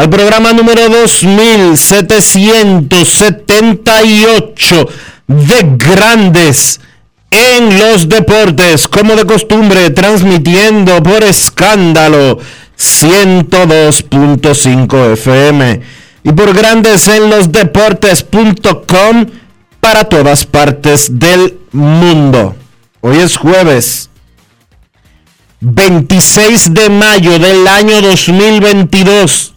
al programa número 2778 de Grandes en los Deportes, como de costumbre, transmitiendo por escándalo 102.5 FM y por Grandes en los Deportes.com para todas partes del mundo. Hoy es jueves 26 de mayo del año 2022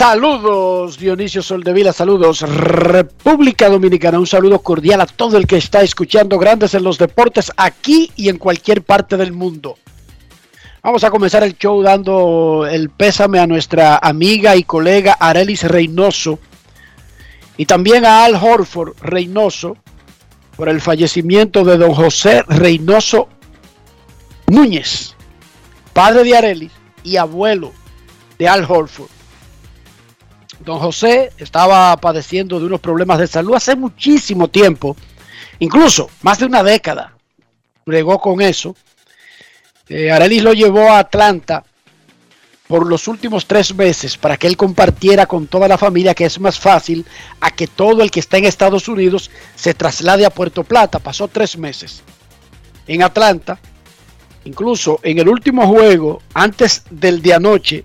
Saludos Dionisio Soldevila, saludos República Dominicana, un saludo cordial a todo el que está escuchando Grandes en los Deportes aquí y en cualquier parte del mundo. Vamos a comenzar el show dando el pésame a nuestra amiga y colega Arelis Reynoso y también a Al Horford Reynoso por el fallecimiento de don José Reynoso Núñez, padre de Arelis y abuelo de Al Horford. Don José estaba padeciendo de unos problemas de salud hace muchísimo tiempo, incluso más de una década. Bregó con eso. Eh, Arelis lo llevó a Atlanta por los últimos tres meses para que él compartiera con toda la familia que es más fácil a que todo el que está en Estados Unidos se traslade a Puerto Plata. Pasó tres meses en Atlanta. Incluso en el último juego, antes del de anoche,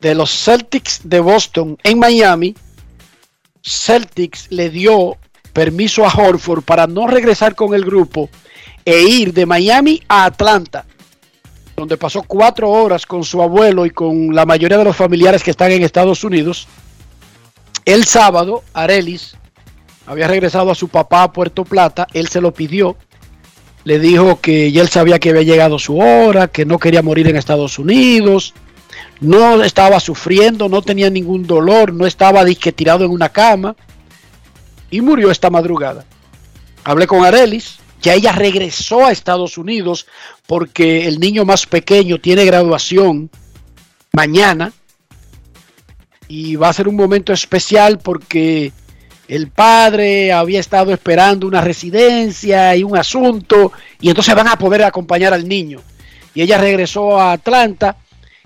de los Celtics de Boston en Miami, Celtics le dio permiso a Horford para no regresar con el grupo e ir de Miami a Atlanta, donde pasó cuatro horas con su abuelo y con la mayoría de los familiares que están en Estados Unidos. El sábado, Arelis había regresado a su papá a Puerto Plata, él se lo pidió, le dijo que ya él sabía que había llegado su hora, que no quería morir en Estados Unidos, no estaba sufriendo, no tenía ningún dolor, no estaba disque tirado en una cama y murió esta madrugada. Hablé con Arelis, ya ella regresó a Estados Unidos porque el niño más pequeño tiene graduación mañana y va a ser un momento especial porque el padre había estado esperando una residencia y un asunto y entonces van a poder acompañar al niño. Y ella regresó a Atlanta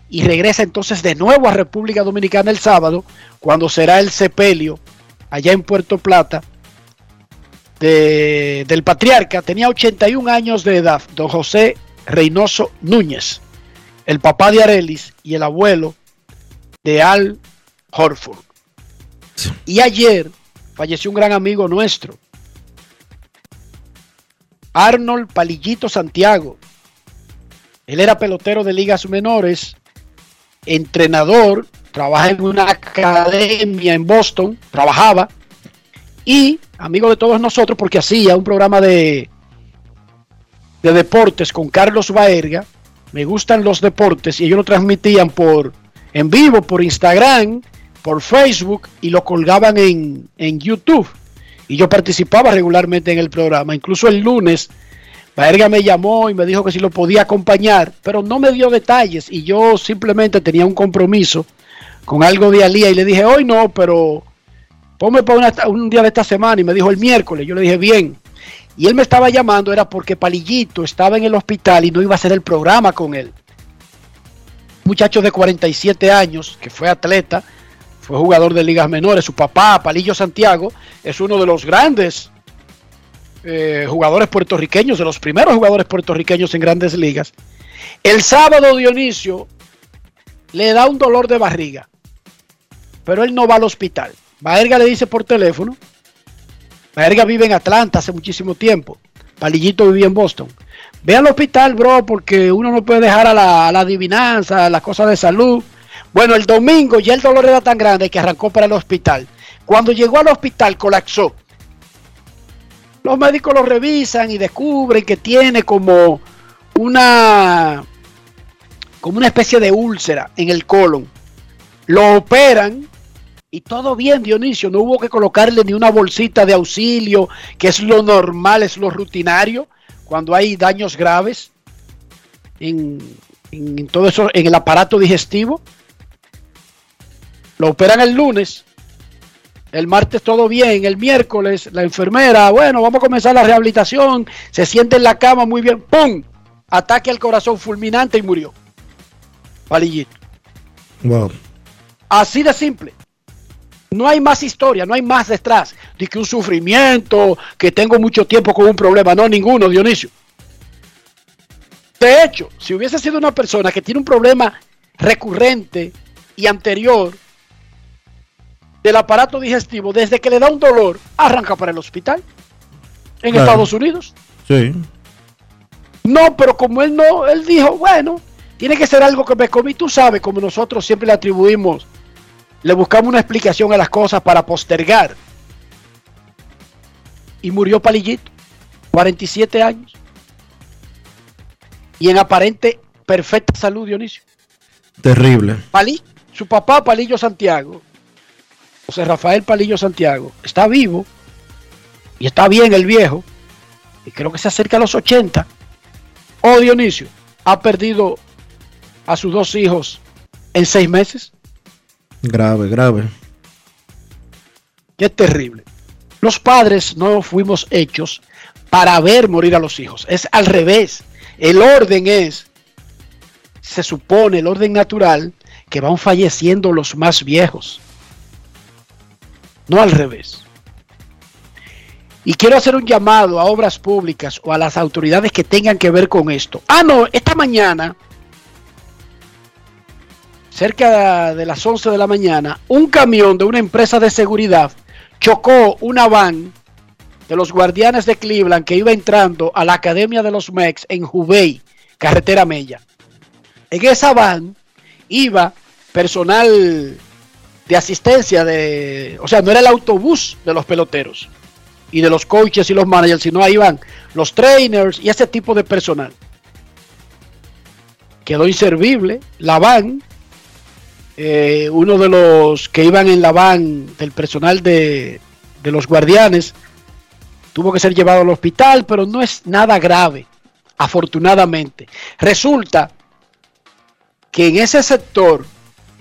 y regresa entonces de nuevo a República Dominicana el sábado, cuando será el sepelio allá en Puerto Plata de- del patriarca. Tenía 81 años de edad, don José Reynoso Núñez, el papá de Arelis y el abuelo de Al Horford. Y ayer falleció un gran amigo nuestro, Arnold Palillito Santiago. Él era pelotero de ligas menores entrenador, trabaja en una academia en Boston, trabajaba, y amigo de todos nosotros porque hacía un programa de, de deportes con Carlos Baerga. Me gustan los deportes y ellos lo transmitían por en vivo, por Instagram, por Facebook y lo colgaban en, en YouTube. Y yo participaba regularmente en el programa. Incluso el lunes, Baerga me llamó y me dijo que si lo podía acompañar, pero no me dio detalles y yo simplemente tenía un compromiso con algo de Alía y le dije, hoy no, pero ponme para un día de esta semana y me dijo el miércoles. Yo le dije, bien. Y él me estaba llamando, era porque Palillito estaba en el hospital y no iba a hacer el programa con él. Muchacho de 47 años, que fue atleta, fue jugador de ligas menores. Su papá, Palillo Santiago, es uno de los grandes eh, jugadores puertorriqueños, de los primeros jugadores puertorriqueños en grandes ligas. El sábado Dionisio le da un dolor de barriga, pero él no va al hospital. Baerga le dice por teléfono. Baerga vive en Atlanta hace muchísimo tiempo. Palillito vivía en Boston. Ve al hospital, bro, porque uno no puede dejar a la, a la adivinanza, a las cosas de salud. Bueno, el domingo ya el dolor era tan grande que arrancó para el hospital. Cuando llegó al hospital colapsó. Los médicos lo revisan y descubren que tiene como una como una especie de úlcera en el colon. Lo operan y todo bien, Dionisio. No hubo que colocarle ni una bolsita de auxilio, que es lo normal, es lo rutinario cuando hay daños graves en, en todo eso, en el aparato digestivo. Lo operan el lunes. El martes todo bien. El miércoles la enfermera, bueno, vamos a comenzar la rehabilitación. Se siente en la cama muy bien. ¡Pum! Ataque al corazón fulminante y murió. Palillito. Wow. Así de simple. No hay más historia, no hay más detrás. De que un sufrimiento, que tengo mucho tiempo con un problema. No, ninguno, Dionisio. De hecho, si hubiese sido una persona que tiene un problema recurrente y anterior del aparato digestivo, desde que le da un dolor, arranca para el hospital en Claro. Estados Unidos. Sí. No, pero como él no, él dijo, bueno, tiene que ser algo que me comí. Tú sabes, como nosotros siempre le atribuimos, le buscamos una explicación a las cosas para postergar. Y murió Palillito, 47 años. Y en aparente perfecta salud, Dionisio. Terrible. Palí, su papá, Palillo Santiago, José Rafael Palillo Santiago, está vivo y está bien el viejo, y creo que se acerca a los 80. Oh, Dionisio, ha perdido a sus dos hijos en seis meses. Grave, grave. Qué terrible. Los padres no fuimos hechos para ver morir a los hijos. Es al revés. El orden es, se supone, el orden natural, que van falleciendo los más viejos. No al revés. Y quiero hacer un llamado a obras públicas o a las autoridades que tengan que ver con esto. Ah, no, esta mañana, cerca de las 11 de la mañana, un camión de una empresa de seguridad chocó una van de los guardianes de Cleveland que iba entrando a la Academia de los Mex en Jubei, carretera Mella. En esa van iba personal de asistencia de, o sea, no era el autobús de los peloteros y de los coaches y los managers, sino ahí van los trainers y ese tipo de personal. Quedó inservible la van. eh, uno de los que iban en la van del personal de, de los guardianes tuvo que ser llevado al hospital, pero no es nada grave, afortunadamente. Resulta que en ese sector,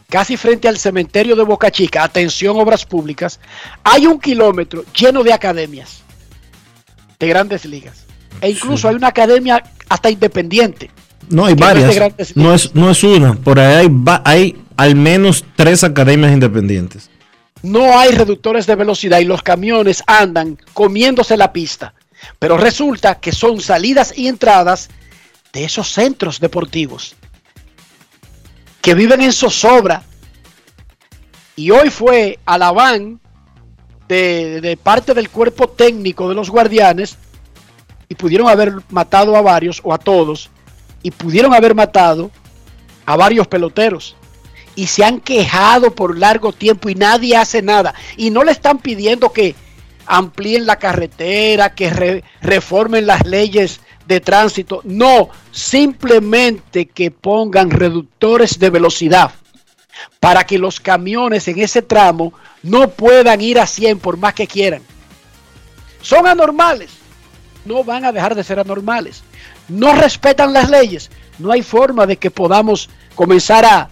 casi frente al cementerio de Boca Chica, atención obras públicas, hay un kilómetro lleno de academias de grandes ligas. E incluso hay una academia hasta independiente. No, hay no es varias. No es, no es una. Por ahí hay al menos tres academias independientes. No hay reductores de velocidad y los camiones andan comiéndose la pista. Pero resulta que son salidas y entradas de esos centros deportivos que viven en zozobra. Y hoy fue a la van de, de parte del cuerpo técnico de los guardianes y pudieron haber matado a varios o a todos y pudieron haber matado a varios peloteros. y se han quejado por largo tiempo y nadie hace nada. Y no le están pidiendo que amplíen la carretera, que reformen las leyes de tránsito. No, simplemente que pongan reductores de velocidad para que los camiones en ese tramo no puedan ir a 100 por más que quieran. Son anormales. No van a dejar de ser anormales. No respetan las leyes. No hay forma de que podamos comenzar a,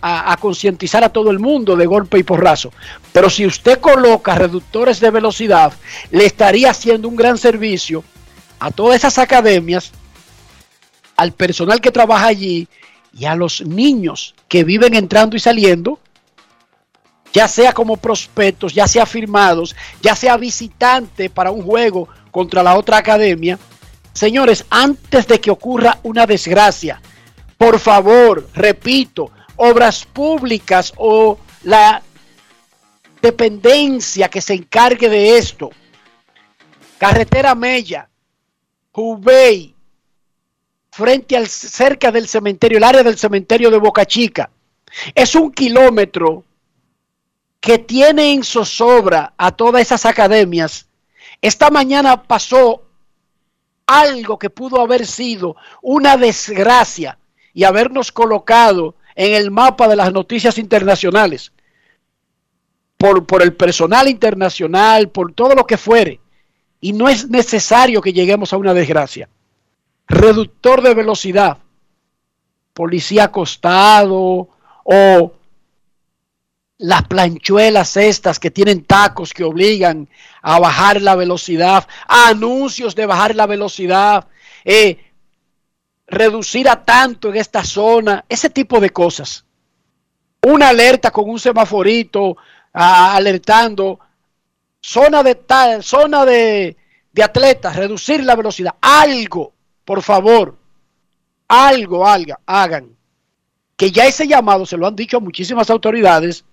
a, concientizar a todo el mundo de golpe y porrazo. Pero si usted coloca reductores de velocidad, le estaría haciendo un gran servicio a todas esas academias, al personal que trabaja allí y a los niños que viven entrando y saliendo, ya sea como prospectos, ya sea firmados, ya sea visitante para un juego contra la otra academia. Señores, antes de que ocurra una desgracia, por favor, repito, obras públicas o la dependencia que se encargue de esto, carretera Mella, Jubei, frente al cerca del cementerio, el área del cementerio de Boca Chica. Es un kilómetro que tiene en zozobra a todas esas academias. Esta mañana pasó algo que pudo haber sido una desgracia y habernos colocado en el mapa de las noticias internacionales por, por el personal internacional, por todo lo que fuere. Y no es necesario que lleguemos a una desgracia reductor de velocidad, policía acostado o las planchuelas estas que tienen tacos que obligan a bajar la velocidad, anuncios de bajar la velocidad, eh, reducir a tanto en esta zona, ese tipo de cosas. Una alerta con un semaforito alertando, zona de tal, zona de, de atletas, reducir la velocidad, algo por favor, algo, algo hagan. Que ya ese llamado se lo han dicho a muchísimas autoridades,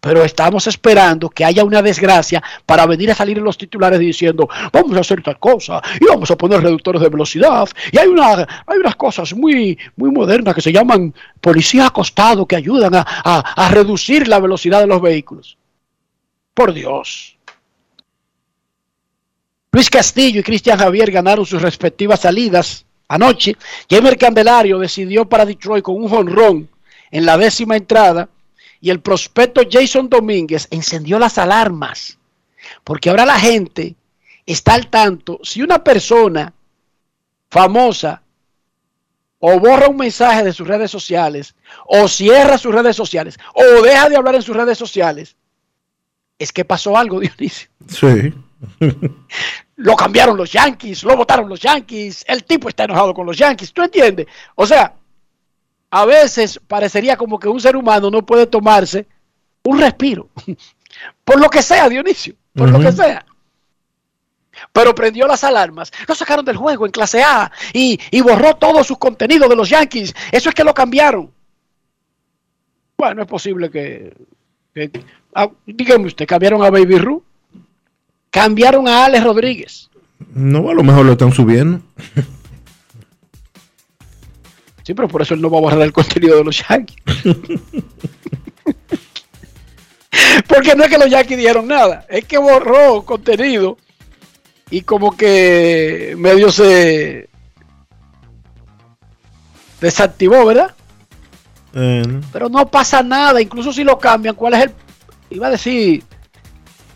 pero estamos esperando que haya una desgracia para venir a salir los titulares diciendo vamos a hacer tal cosa y vamos a poner reductores de velocidad y hay una hay unas cosas muy muy modernas que se llaman policía acostado que ayudan a, a reducir la velocidad de los vehículos por Dios Luis Castillo y Cristian Javier ganaron sus respectivas salidas anoche. Jamer Candelario decidió para Detroit con un jonrón en la décima entrada y el prospecto Jason Domínguez encendió las alarmas porque ahora la gente está al tanto si una persona famosa o borra un mensaje de sus redes sociales o cierra sus redes sociales o deja de hablar en sus redes sociales es que pasó algo Dionisio sí lo cambiaron los Yankees, lo votaron los Yankees, el tipo está enojado con los Yankees, ¿tú entiendes? O sea, a veces parecería como que un ser humano no puede tomarse un respiro, por lo que sea, Dionisio, por lo que sea. Pero prendió las alarmas, lo sacaron del juego en clase A y, borró todo su contenido de los Yankees. Eso es que lo cambiaron. Bueno, es posible que, dígame usted, cambiaron a Baby Ruth. Cambiaron a Alex Rodríguez. No, a lo mejor lo están subiendo. Sí, pero por eso él no va a borrar el contenido de los Yankees. Porque no es que los Yankees dieron nada, es que borró contenido y como que medio se desactivó, ¿verdad? Pero no pasa nada, incluso si lo cambian, ¿cuál es el... Iba a decir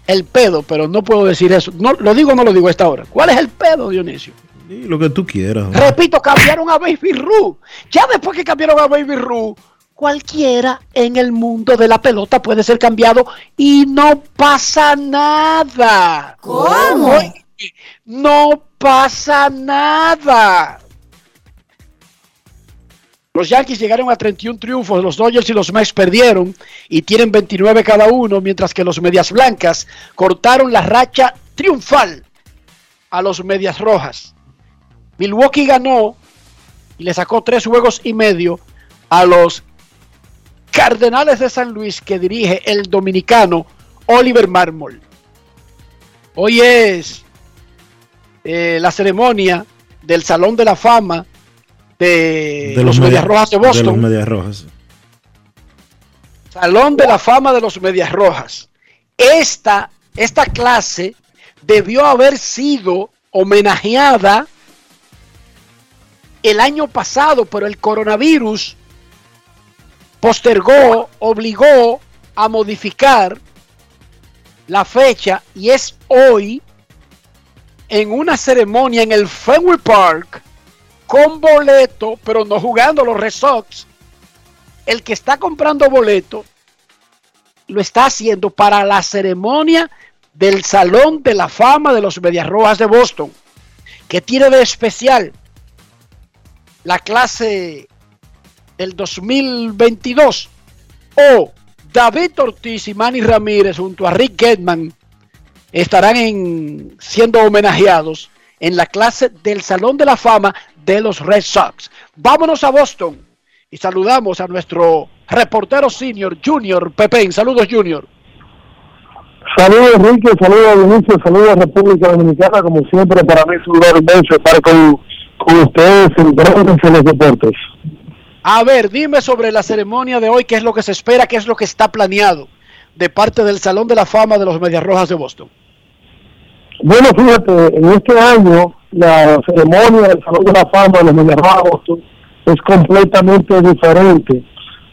el pedo, pero no puedo decir eso. No, lo digo o no lo digo a esta hora. ¿Cuál es el pedo, Dionisio? lo que tú quieras. Repito, cambiaron a Baby Ru. Ya después que cambiaron a Baby Ru, cualquiera en el mundo de la pelota puede ser cambiado y no pasa nada. ¿Cómo? No pasa nada. Los Yankees llegaron a 31 triunfos, los Dodgers y los Mets perdieron y tienen 29 cada uno, mientras que los Medias Blancas cortaron la racha triunfal a los Medias Rojas. Milwaukee ganó y le sacó tres juegos y medio a los Cardenales de San Luis que dirige el dominicano Oliver Marmol. Hoy es eh, la ceremonia del Salón de la Fama de, los, Medias Rojas de Boston. Medias Rojas. Salón de la Fama de los Medias Rojas. Esta, esta clase debió haber sido homenajeada el año pasado, pero el coronavirus postergó, obligó a modificar la fecha y es hoy en una ceremonia en el Fenway Park con boleto, pero no jugando los Red Sox. El que está comprando boleto lo está haciendo para la ceremonia del Salón de la Fama de los Medias Rojas de Boston. que tiene de especial? La clase del 2022 o David Ortiz y Manny Ramírez junto a Rick Getman estarán en, siendo homenajeados en la clase del Salón de la Fama de los Red Sox. Vámonos a Boston y saludamos a nuestro reportero senior, Junior Pepe. Saludos, Junior. Saludos Enrique, saludos Vinicio, saludos República Dominicana, como siempre para mí es un honor inmenso estar con, con ustedes en en los Deportes. A ver, dime sobre la ceremonia de hoy, qué es lo que se espera, qué es lo que está planeado de parte del Salón de la Fama de los Medias Rojas de Boston. Bueno, fíjate, en este año la ceremonia del Salón de la Fama de los Boston es completamente diferente.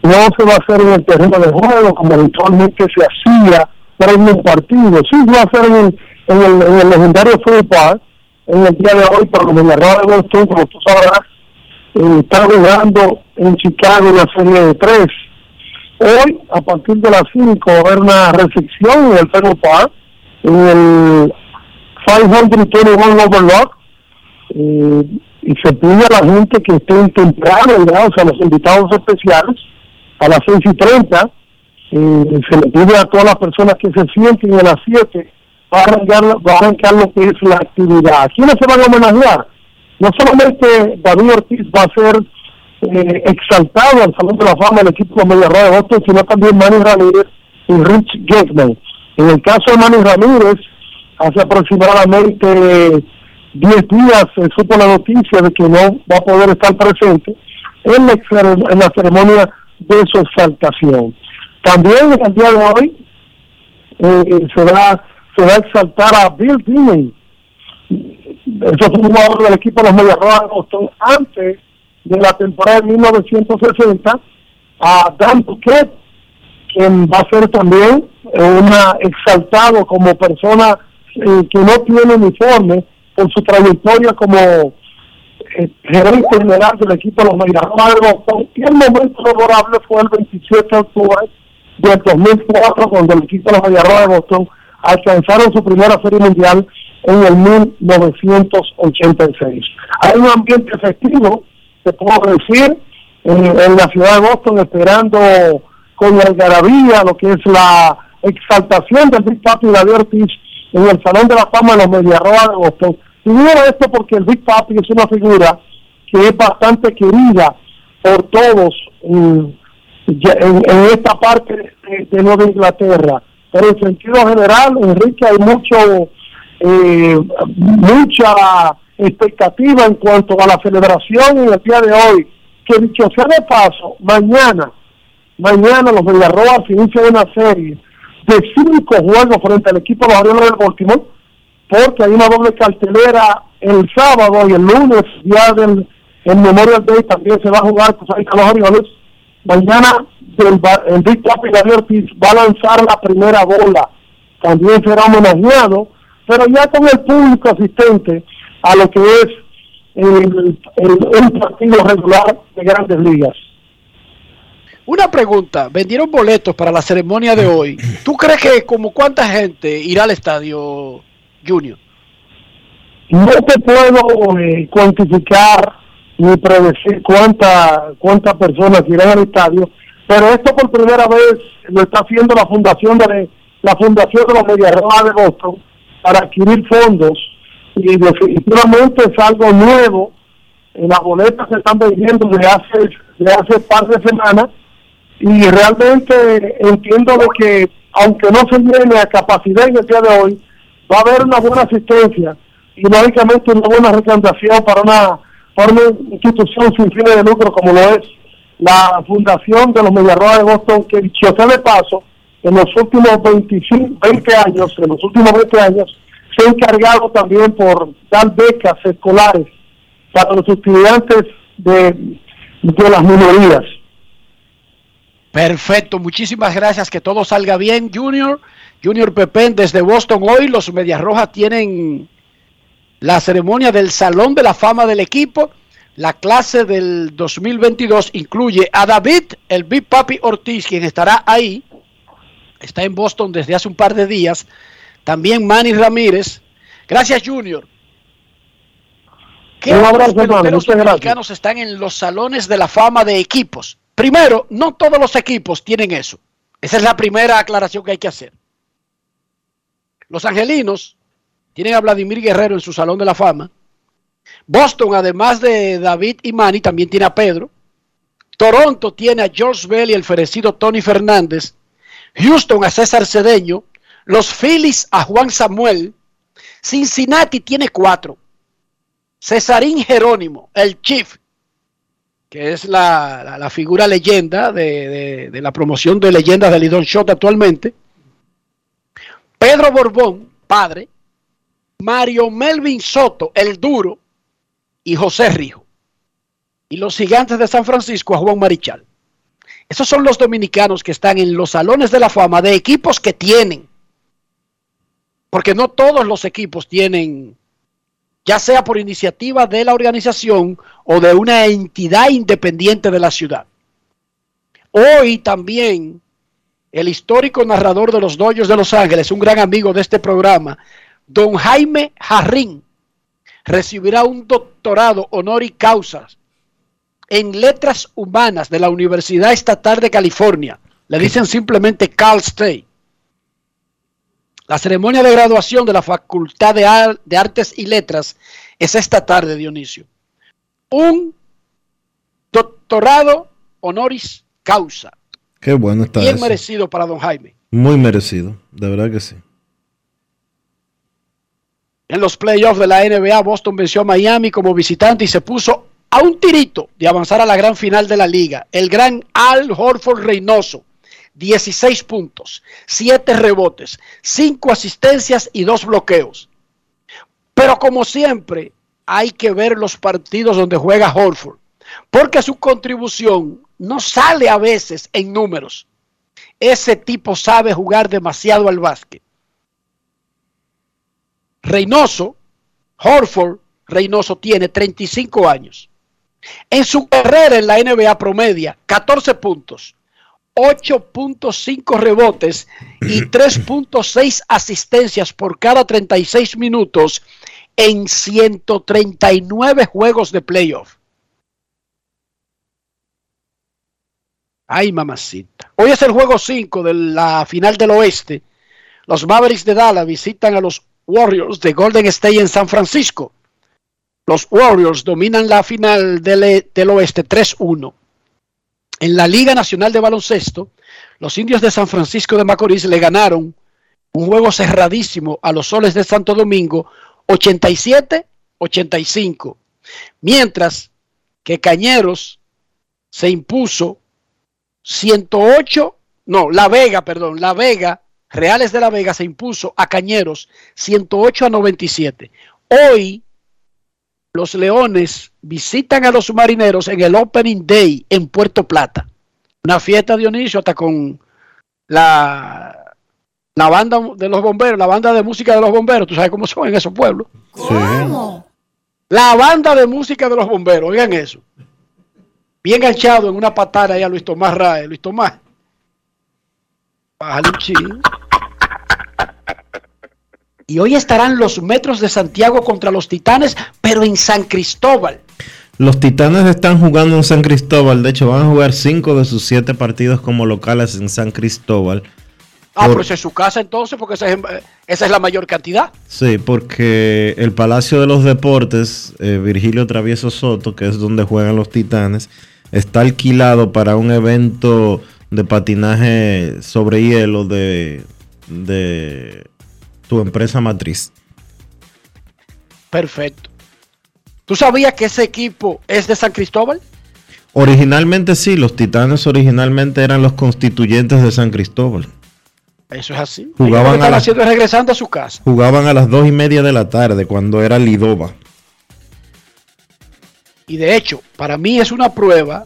No se va a hacer en el terreno de juego como habitualmente se hacía para un partido. Sí, va a ser en el, en el, en el legendario en el día de hoy, pero los Medias Rojas de Boston, como tú sabrás, eh, está jugando en Chicago la serie de tres. Hoy, a partir de las 5, va a haber una recepción en el Fenway Park, en el 521 Overlock, eh, y se pide a la gente que esté temprano, ¿verdad? o sea, los invitados especiales, a las 6 y 30, eh, se le pide a todas las personas que se sienten a las 7 va a arrancar, arrancar lo que es la actividad. ¿Quiénes se van a homenajear? No solamente David Ortiz va a ser eh, exaltado al Salón de la Fama del equipo de Media de Boston, sino también Manny Ramírez y Rich Getman. En el caso de Manny Ramírez, hace aproximadamente 10 días se supo la noticia de que no va a poder estar presente en la, en la ceremonia de su exaltación. También el día de hoy eh, se, va, se va a exaltar a Bill Diney, eso fue jugador del equipo de los Medias Rojas de Boston antes de la temporada de 1960 a Dan Duquette, quien va a ser también una exaltado como persona eh, que no tiene uniforme por su trayectoria como eh, gerente general del equipo de los. Y el momento favorable fue el 27 de octubre del 2004, cuando el equipo de los Rojas de Boston alcanzaron su primera serie mundial en el 1986. Hay un ambiente festivo, te puedo decir, en, la ciudad de Boston, esperando con la algarabía lo que es la exaltación del Big Papi David Ortiz en el Salón de la Fama de los Mediarroa de Boston. Digo esto porque el Big Papi es una figura que es bastante querida por todos en, esta parte de, de Nueva Inglaterra. Pero en sentido general, Enrique, hay mucho eh, mucha expectativa en cuanto a la celebración en el día de hoy, que dicho sea de paso, mañana, mañana los Villarroa se inicia una serie de cinco juegos frente al equipo de los Orioles del Baltimore, porque hay una doble cartelera el sábado y el lunes, ya del el Memorial Day también se va a jugar pues ahí los Orioles. Mañana el, el Papi Ortiz va a lanzar la primera bola, también será homenajeado pero ya con el público asistente a lo que es el, el, partido regular de grandes ligas. Una pregunta, vendieron boletos para la ceremonia de hoy. ¿Tú crees que como cuánta gente irá al estadio Junior? No te puedo eh, cuantificar ni predecir cuánta cuántas personas irán al estadio, pero esto por primera vez lo está haciendo la fundación de la fundación de los Mediarrojas de Boston para adquirir fondos y definitivamente es algo nuevo. Las boletas se están vendiendo desde hace, de hace par de semanas y realmente entiendo lo que, aunque no se viene a capacidad en el día de hoy, va a haber una buena asistencia y lógicamente una buena recomendación para una, para una institución sin fines de lucro como lo es la fundación de los Mediarrojas de Boston, que dicho sea de paso, en los últimos 25, 20 años, en los últimos 20 años, se ha encargado también por dar becas escolares para los estudiantes de, de las minorías. Perfecto, muchísimas gracias, que todo salga bien, Junior. Junior Pepén desde Boston hoy, los Medias Rojas tienen la ceremonia del Salón de la Fama del equipo. La clase del 2022 incluye a David, el Big Papi Ortiz, quien estará ahí. Está en Boston desde hace un par de días. También Manny Ramírez. Gracias, Junior. ¿Qué abrazo, peloteros dominicanos están en los salones de la fama de equipos? Primero, no todos los equipos tienen eso. Esa es la primera aclaración que hay que hacer. Los angelinos tienen a Vladimir Guerrero en su salón de la fama. Boston, además de David y Manny, también tiene a Pedro. Toronto tiene a George Bell y el ferecido Tony Fernández. Houston a César Cedeño. Los Phillies a Juan Samuel. Cincinnati tiene cuatro. Cesarín Jerónimo, el Chief, que es la, figura leyenda de, de- de la promoción de leyendas del Lidón Shot actualmente. Pedro Borbón, padre. Mario Melvin Soto, el duro. Y José Rijo. Y los gigantes de San Francisco a Juan Marichal. Esos son los dominicanos que están en los salones de la fama de equipos que tienen. Porque no todos los equipos tienen, ya sea por iniciativa de la organización o de una entidad independiente de la ciudad. Hoy también el histórico narrador de los Dodgers de Los Ángeles, un gran amigo de este programa, don Jaime Jarrín, recibirá un doctorado honoris causa en letras humanas de la Universidad Estatal de California. Le dicen simplemente Cal State. La ceremonia de graduación de la Facultad de, Ar- de Artes y Letras es esta tarde, Dionisio. Un doctorado honoris causa. Qué bueno está Bien eso. merecido para don Jaime. Muy merecido, de verdad que sí. En los playoffs de la NBA, Boston venció a Miami como visitante y se puso a un tirito de avanzar a la gran final de la liga. El gran Al Horford Reynoso, 16 puntos, 7 rebotes, 5 asistencias y 2 bloqueos. Pero como siempre, hay que ver los partidos donde juega Horford, porque su contribución no sale a veces en números. Ese tipo sabe jugar demasiado al básquet. Reynoso, Horford Reynoso tiene 35 años. En su carrera en la NBA promedia 14 puntos, 8.5 rebotes y 3.6 asistencias por cada 36 minutos en 139 juegos de playoff. Ay, mamacita. Hoy es el juego 5 de la final del oeste. Los Mavericks de Dallas visitan a los Warriors de Golden State en San Francisco. Los Warriors dominan la final del, e- del oeste 3-1. En la Liga Nacional de Baloncesto, los indios de San Francisco de Macorís le ganaron un juego cerradísimo a los soles de Santo Domingo 87-85. Mientras que Cañeros se impuso 108, no, La Vega, perdón, La Vega, Reales de La Vega se impuso a Cañeros 108 a 97. Hoy los Leones visitan a los Marineros en el Opening Day en Puerto Plata. Una fiesta Dionisio hasta con la, la banda de los bomberos, la banda de música de los bomberos, tú sabes cómo son en esos pueblos. La banda de música de los bomberos, oigan eso. Bien ganchado en una patada ahí a Luis Tomás Rae. Luis Tomás. Bájale un chin. Y hoy estarán los metros de Santiago contra los Titanes, pero en San Cristóbal. Los Titanes están jugando en San Cristóbal. De hecho, van a jugar cinco de sus siete partidos como locales en San Cristóbal. Ah, Por- pero esa es su casa entonces, porque esa es, eh, esa es la mayor cantidad. Sí, porque el Palacio de los Deportes, eh, Virgilio Travieso Soto, que es donde juegan los Titanes, está alquilado para un evento de patinaje sobre hielo de, de tu empresa matriz. Perfecto. ¿Tú sabías que ese equipo es de San Cristóbal? Originalmente sí, los Titanes originalmente eran los constituyentes de San Cristóbal. Eso es así. Jugaban a están la- haciendo es regresando a su casa. Jugaban a las dos y media de la tarde cuando era Lidova. Y de hecho, para mí es una prueba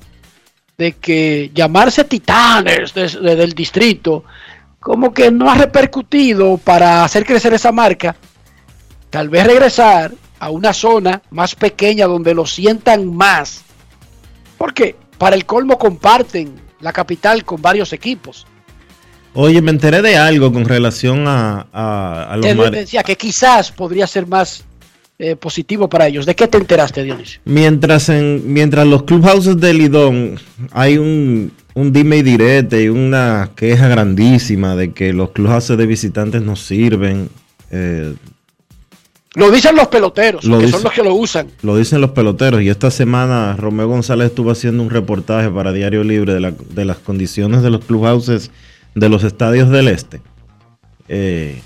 de que llamarse titanes de- del distrito como que no ha repercutido para hacer crecer esa marca. Tal vez regresar a una zona más pequeña donde lo sientan más. Porque para el colmo comparten la capital con varios equipos. Oye, me enteré de algo con relación a, a, a los Te Mar- decía que quizás podría ser más eh, positivo para ellos. ¿De qué te enteraste, Dionisio? Mientras en mientras los clubhouses de Lidón hay un, un dime y direte y una queja grandísima de que los clubhouses de visitantes no sirven. eh, Lo dicen los peloteros, Lo que dice- son los que lo usan. lo dicen los peloteros. Y esta semana Romeo González estuvo haciendo un reportaje para Diario Libre de, la- de las condiciones de los clubhouses de los estadios del este. Eh,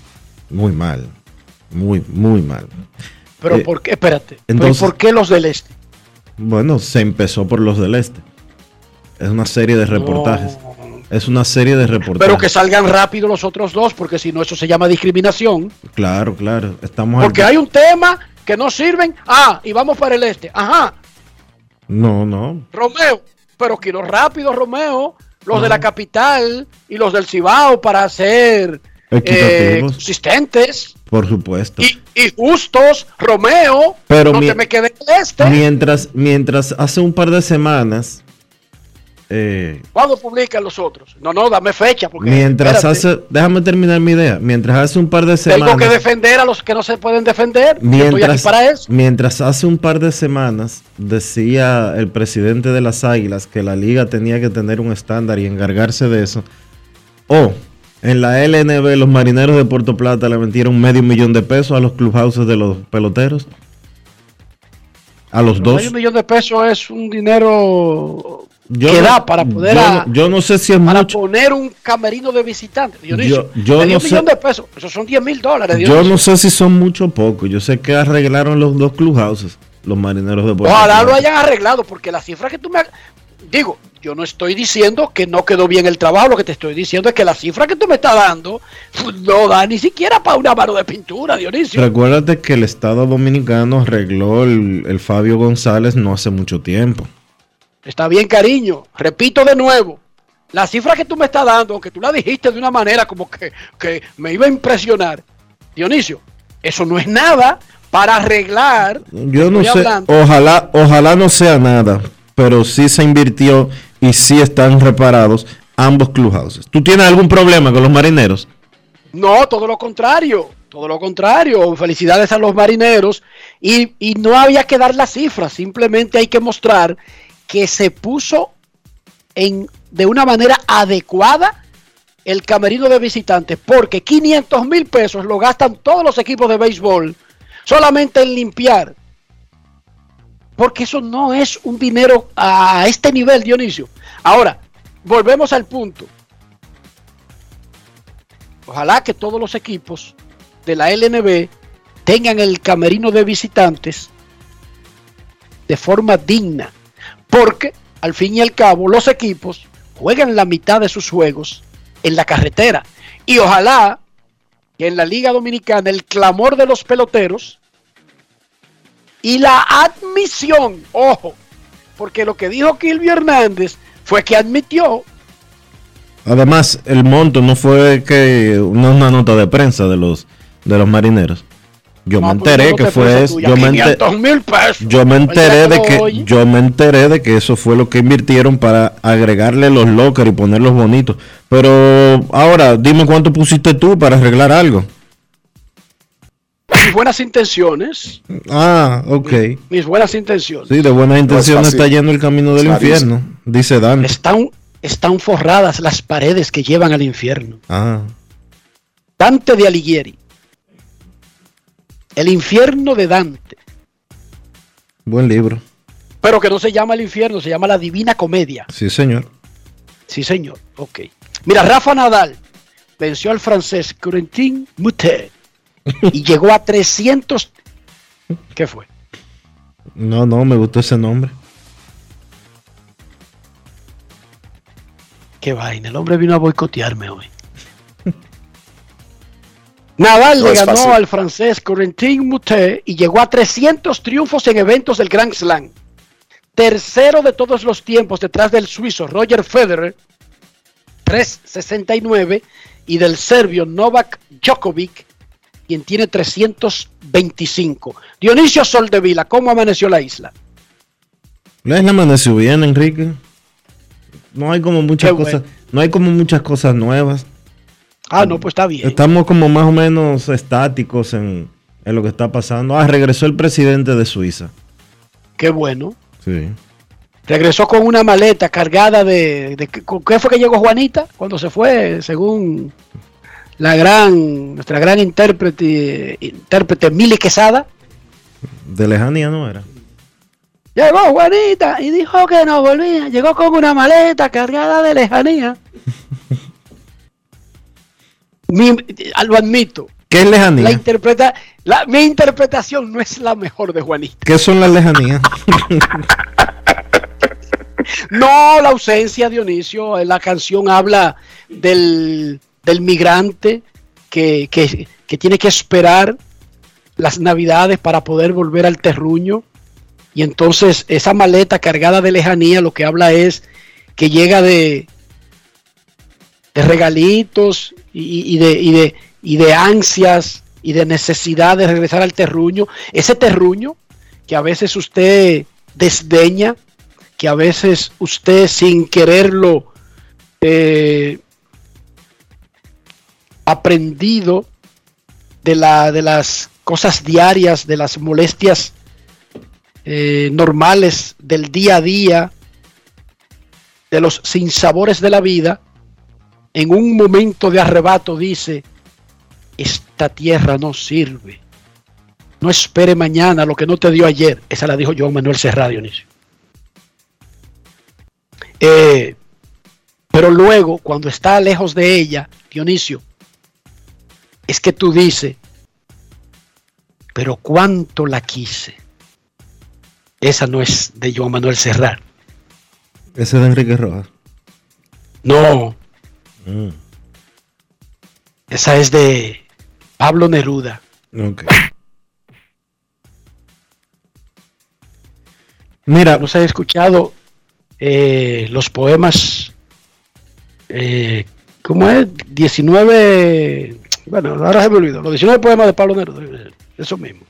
muy mal. Muy, muy mal. Pero Eh, ¿por qué? Espérate. ¿Pero entonces- ¿Por qué los del este? Bueno, se empezó por los del este. Es una serie de reportajes. Es una serie de reportajes. Pero que salgan rápido los otros dos, porque si no, eso se llama discriminación. Claro, claro. Estamos Porque al- hay un tema que no sirven. Ah, y vamos para el este. Ajá, No, no. Romeo. Pero quiero rápido, Romeo. Los de la capital y los del Cibao para ser eh, consistentes Por supuesto. y, y justos, Romeo. Pero no mi- te me este. Mientras, mientras hace un par de semanas. Eh, ¿Cuándo publican los otros? No, no, dame fecha. Porque, mientras espérate, hace. Déjame terminar mi idea. Mientras hace un par de Tengo semanas. que defender a los que no se pueden defender. Yo estoy aquí Mientras, para eso. mientras hace un par de semanas decía el presidente de las Águilas que la liga tenía que tener un estándar y encargarse de eso. O en la LNB los marineros de Puerto Plata le metieron medio millón de pesos a los clubhouses de los peloteros. A los dos. Medio millón de pesos es un dinero Yo que no- da para poder yo, a- no, yo no sé si es para mucho. poner un camerino de visitantes. Dionisio, Yo- yo no sé- millón de pesos. Esos son 10 mil dólares. Yo no sé si son mucho o poco. Yo sé que arreglaron los dos clubhouses, los marineros de Puerto Ojalá lo hayan arreglado, porque la cifra que tú me... Digo, yo no estoy diciendo que no quedó bien el trabajo, lo que te estoy diciendo es que la cifra que tú me estás dando no da ni siquiera para una mano de pintura, Dionisio. Recuérdate que el Estado Dominicano arregló el, el Fabio González no hace mucho tiempo. Está bien, cariño. Repito de nuevo. La cifra que tú me estás dando, aunque tú la dijiste de una manera como que, que me iba a impresionar, Dionisio, eso no es nada para arreglar. Yo no sé, hablando. ojalá, ojalá no sea nada, pero sí se invirtió y sí están reparados ambos clubhouses. ¿Tú tienes algún problema con los marineros? No, todo lo contrario. Todo lo contrario. Felicidades a los marineros. Y, y no había que dar la cifra. Simplemente hay que mostrar que se puso en, de una manera adecuada el camerino de visitantes. Porque 500 mil pesos lo gastan todos los equipos de béisbol solamente en limpiar. Porque eso no es un dinero a este nivel, Dionisio. Ahora, volvemos al punto. Ojalá que todos los equipos de la LNB tengan el camerino de visitantes de forma digna. Porque al fin y al cabo los equipos juegan la mitad de sus juegos en la carretera. Y ojalá que en la Liga Dominicana el clamor de los peloteros y la admisión, ojo, porque lo que dijo Kilvio Hernández fue que admitió Además, el monto no fue que una nota de prensa de los de los marineros. Yo me No, pues, enteré que fue eso. Yo me, enter- 500 mil pesos. yo me enteré de que oye. yo me enteré de que eso fue lo que invirtieron para agregarle los lockers y ponerlos bonitos. Pero ahora, dime cuánto pusiste tú para arreglar algo. mis buenas intenciones, Ah, ok. mis buenas intenciones, Sí, de buenas intenciones está yendo el camino del Clarísimo. infierno, dice Dante. están, están forradas las paredes que llevan al infierno. Ah, Dante de Alighieri. El infierno de Dante. buen libro. Pero que no se llama el infierno, se llama la Divina Comedia. Sí, señor. Sí, señor. Ok. Mira, Rafa Nadal venció al francés Corentin Moutet y llegó a 300. ¿Qué fue? No, no, me gustó ese nombre. Qué vaina, el hombre vino a boicotearme hoy. Nadal No le ganó fácil. al francés Corentin Moutet y llegó a 300 triunfos en eventos del Grand Slam. Tercero de todos los tiempos detrás del suizo Roger Federer, 369, y del serbio Novak Djokovic, quien tiene 325. Dionisio Soldevila, ¿cómo amaneció la isla? La isla amaneció bien, Enrique. No hay como muchas Qué bueno. cosas, no hay como muchas cosas nuevas. Ah, no, pues está bien. Estamos como más o menos estáticos en, en lo que está pasando. Ah, regresó el presidente de Suiza. Qué bueno. Sí. Regresó con una maleta cargada de, de- ¿con qué fue que llegó Juanita cuando se fue? Según la gran, nuestra gran intérprete, intérprete Mili Quesada. De lejanía no era. Llegó Juanita y dijo que no volvía. Llegó con una maleta cargada de lejanía. Mi- lo admito. ¿Qué es La lejanía? interpreta, la, mi interpretación no es la mejor de Juanita. ¿Qué son las lejanías? No, la ausencia, Dionisio. La canción habla del, del migrante que, que- que tiene que esperar las navidades para poder volver al terruño. Y entonces esa maleta cargada de lejanía lo que habla es que llega de, de regalitos y, de, y, de, y de ansias y de necesidad de regresar al terruño. Ese terruño que a veces usted desdeña, que a veces usted sin quererlo eh, aprendido de, la, de las cosas diarias, de las molestias eh, normales del día a día, de los sinsabores de la vida, en un momento de arrebato dice, esta tierra no sirve. No espere mañana lo que no te dio ayer. Esa la dijo Joan Manuel Serra, Dionisio. Eh, pero luego, cuando está lejos de ella, Dionisio, es que tú dices, pero cuánto la quise. Esa no es de Joan Manuel Serrat. Ese es de Enrique Rojas. No, Mm, esa es de Pablo Neruda. ok. Mira, ¿No se ha escuchado eh, los poemas? Eh, ¿Cómo es? 19. Bueno, ahora se me olvidó. Los 19 poemas de Pablo Neruda. Eso mismo.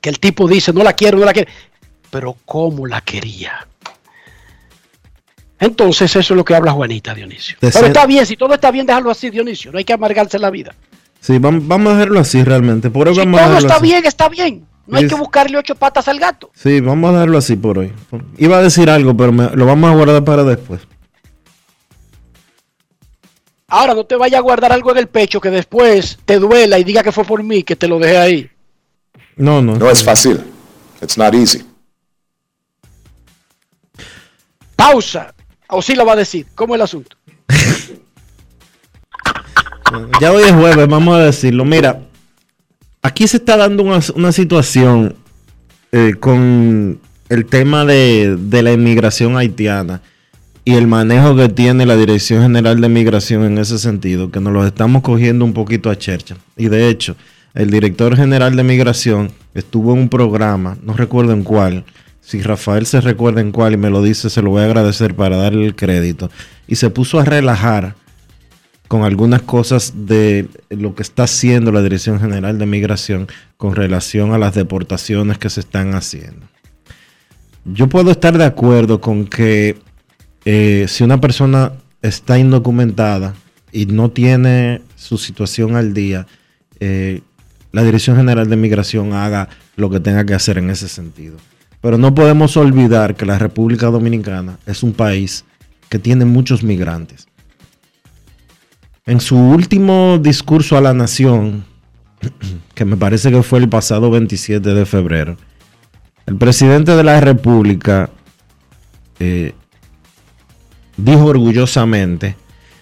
Que el tipo dice: No la quiero, no la quiero. Pero ¿cómo la quería? Entonces, eso es lo que habla Juanita, Dionisio. De Pero ser- está bien, si todo está bien, déjalo así, Dionisio. No hay que amargarse la vida. sí, vamos, vamos a dejarlo así realmente. Por hoy Si vamos a todo está así. bien, está bien. No hay que buscarle ocho patas al gato. Sí, vamos a dejarlo así por hoy. Iba a decir algo, pero me- lo vamos a guardar para después. Ahora no te vaya a guardar algo en el pecho que después te duela y diga que fue por mí que te lo dejé ahí. No, no. No es fácil. It's not easy. Pausa. O sí lo va a decir. ¿Cómo es el asunto? Ya hoy es jueves, vamos a decirlo. Mira, aquí se está dando una, situación eh, con el tema de, de la inmigración haitiana y el manejo que tiene la Dirección General de Migración en ese sentido, que nos lo estamos cogiendo un poquito a chercha. Y de hecho, el director general de Migración estuvo en un programa, no recuerdo en cuál, si Rafael se recuerda en cuál y me lo dice, se lo voy a agradecer para darle el crédito, y se puso a relajar con algunas cosas de lo que está haciendo la Dirección General de Migración con relación a las deportaciones que se están haciendo. Yo puedo estar de acuerdo con que eh, si una persona está indocumentada y no tiene su situación al día, eh, la Dirección General de Migración haga lo que tenga que hacer en ese sentido. Pero no podemos olvidar que la República Dominicana es un país que tiene muchos migrantes. En su último discurso a la nación, que me parece que fue el pasado 27 de febrero, el presidente de la República eh, dijo orgullosamente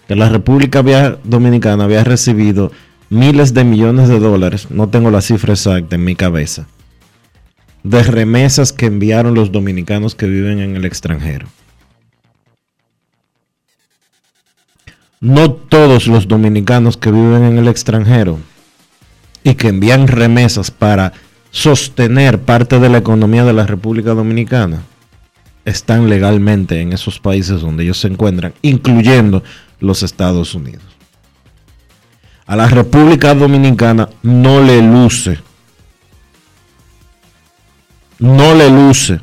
que la República Dominicana había recibido miles de millones de dólares, no tengo la cifra exacta en mi cabeza, de remesas que enviaron los dominicanos que viven en el extranjero. no todos los dominicanos que viven en el extranjero y que envían remesas para sostener parte de la economía de la República Dominicana están legalmente en esos países donde ellos se encuentran, incluyendo los Estados Unidos. A la República Dominicana no le luce, no le luce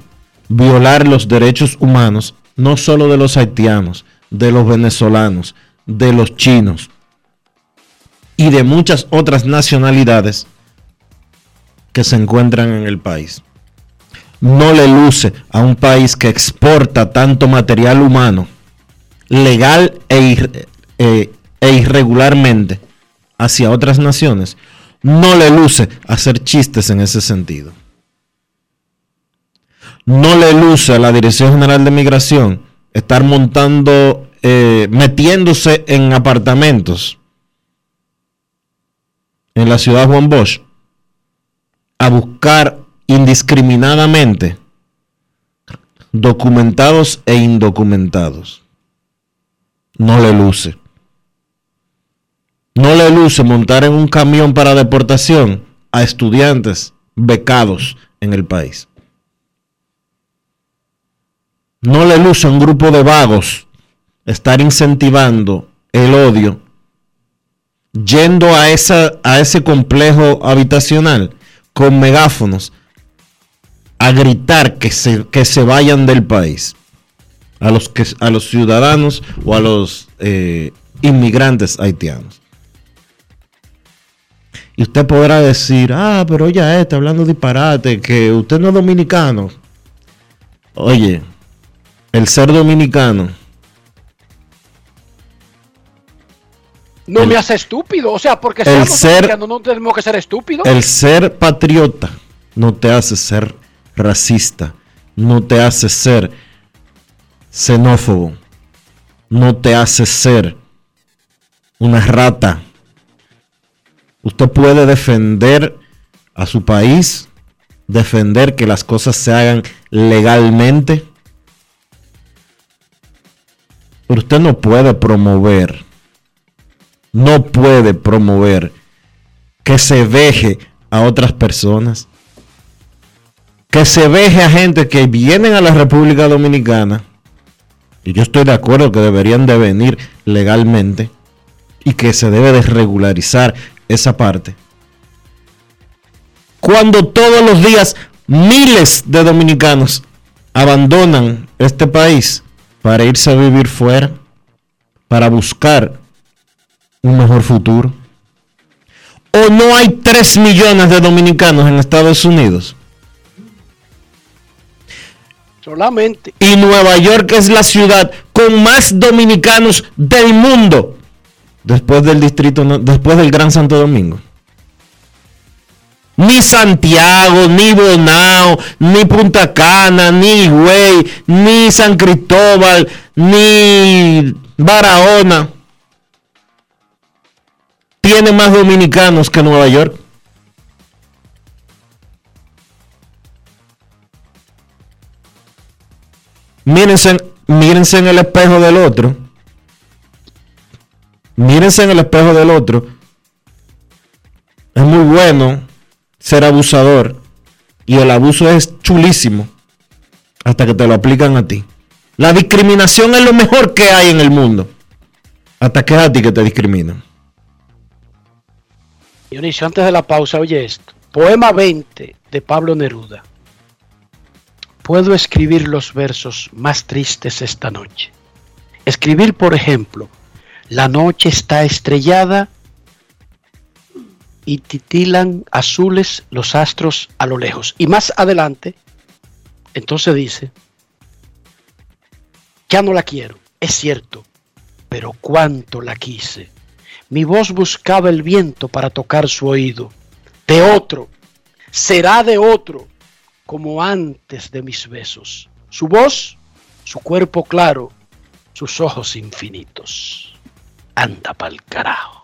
violar los derechos humanos, no solo de los haitianos, de los venezolanos, de los chinos y de muchas otras nacionalidades que se encuentran en el país. No le luce a un país que exporta tanto material humano, legal e, eh, e irregularmente, hacia otras naciones, no le luce hacer chistes en ese sentido. No le luce a la Dirección General de Migración estar montando, eh, metiéndose en apartamentos en la ciudad de Juan Bosch a buscar indiscriminadamente documentados e indocumentados. No le luce. No le luce montar en un camión para deportación a estudiantes becados en el país. No le luce a un grupo de vagos estar incentivando el odio yendo a, esa, a ese complejo habitacional con megáfonos a gritar que se, que se vayan del país a los, que, a los ciudadanos o a los eh, inmigrantes haitianos. Y usted podrá decir, ah, pero ya está hablando disparate, que usted no es dominicano. Oye, el ser dominicano no me hace estúpido. O sea, porque el ser, no tenemos que ser estúpidos. El ser patriota no te hace ser racista, no te hace ser xenófobo, no te hace ser una rata. Usted puede defender a su país, defender que las cosas se hagan legalmente, usted no puede promover no puede promover que se veje a otras personas, que se veje a gente que vienen a la República Dominicana, y yo estoy de acuerdo que deberían de venir legalmente, y que se debe de regularizar esa parte. Cuando todos los días miles de dominicanos abandonan este país para irse a vivir fuera, para buscar un mejor futuro? ¿O no hay 3 millones de dominicanos en Estados Unidos? Solamente. Y Nueva York es la ciudad con más dominicanos del mundo después del distrito, después del Gran Santo Domingo. Ni Santiago, ni Bonao, ni Punta Cana, ni Güey, ni San Cristóbal, ni Barahona tiene más dominicanos que Nueva York. Mírense, mírense en el espejo del otro. Mírense en el espejo del otro. Es muy bueno ser abusador. Y el abuso es chulísimo. Hasta que te lo aplican a ti. La discriminación es lo mejor que hay en el mundo. Hasta que es a ti que te discriminan. Dionisio, antes de la pausa, oye esto. Poema 20 de Pablo Neruda. Puedo escribir los versos más tristes esta noche. Escribir, por ejemplo, la noche está estrellada y titilan azules los astros a lo lejos. Y más adelante, entonces dice, ya no la quiero, es cierto, pero cuánto la quise. Mi voz buscaba el viento para tocar su oído. De otro, será de otro, como antes de mis besos. Su voz, su cuerpo claro, sus ojos infinitos. Anda pa'l carajo.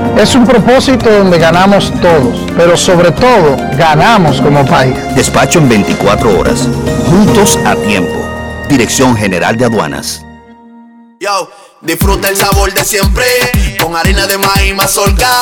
Es un propósito donde ganamos todos, pero sobre todo ganamos como país. Despacho en 24 horas, juntos a tiempo. Dirección General de Aduanas. Yo, disfruta el sabor de siempre con harina de maíz mazorca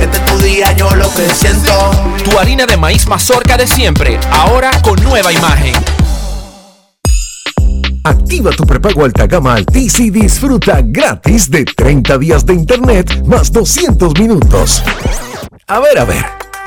Este es tu día, yo lo que siento. Tu harina de maíz mazorca de siempre, ahora con nueva imagen. Activa tu prepago alta gama Altis y disfruta gratis de 30 días de internet más 200 minutos. A ver, a ver,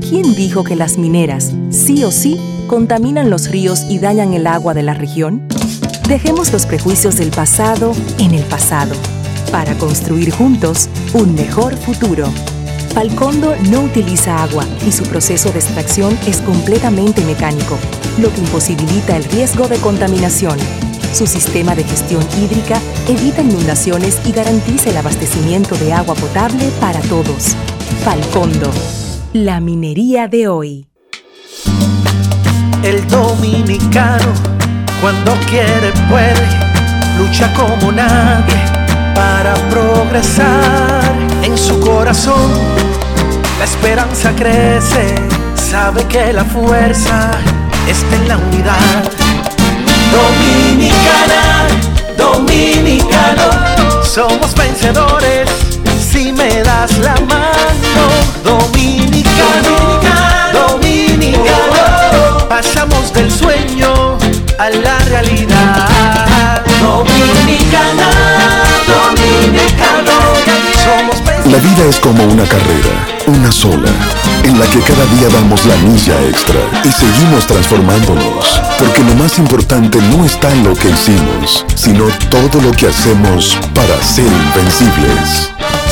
¿Quién dijo que las mineras, sí o sí, contaminan los ríos y dañan el agua de la región? Dejemos los prejuicios del pasado en el pasado para construir juntos un mejor futuro. Falcondo no utiliza agua y su proceso de extracción es completamente mecánico, lo que imposibilita el riesgo de contaminación. Su sistema de gestión hídrica evita inundaciones y garantiza el abastecimiento de agua potable para todos. Falcondo, la minería de hoy. El dominicano, cuando quiere, puede, lucha como nadie para progresar. En su corazón, la esperanza crece, sabe que la fuerza está en la unidad. Dominicana, dominicano, somos vencedores si me das la mano. Dominicano, dominicano, pasamos del sueño a la realidad. Dominicana, dominicano, La vida es como una carrera, una sola, en la que cada día damos la milla extra y seguimos transformándonos, porque lo más importante no está en lo que hicimos, sino todo lo que hacemos para ser invencibles.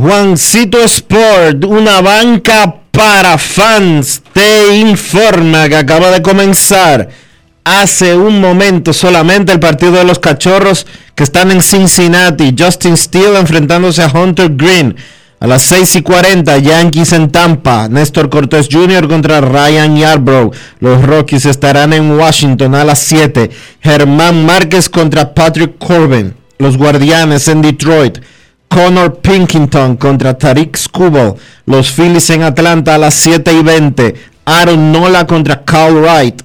Juancito Sport, una banca para fans, te informa que acaba de comenzar hace un momento solamente el partido de los cachorros que están en Cincinnati. Justin Steele enfrentándose a Hunter Green. A las 6 y 40, Yankees en Tampa. Néstor Cortés Jr. contra Ryan Yarbrough. Los Rockies estarán en Washington a las 7. Germán Márquez contra Patrick Corbin. Los Guardianes en Detroit. Connor Pinkington contra Tariq Skubal. Los Phillies en Atlanta a las 7 y 20. Aaron Nola contra Carl Wright.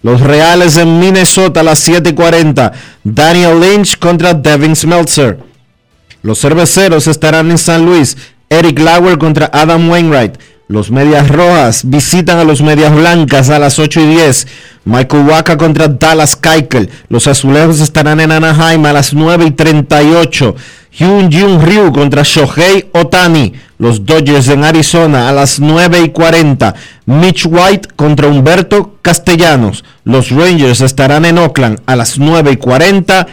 Los Reales en Minnesota a las 7 y 40. Daniel Lynch contra Devin Smeltzer. Los Cerveceros estarán en San Luis. Eric Lauer contra Adam Wainwright. Los Medias Rojas visitan a los Medias Blancas a las 8 y 10. Michael Waka contra Dallas Keuchel. Los Azulejos estarán en Anaheim a las 9 y 38. Hyun Jun Ryu contra Shohei Otani. Los Dodgers en Arizona a las 9 y 40. Mitch White contra Humberto Castellanos. Los Rangers estarán en Oakland a las 9 y 40.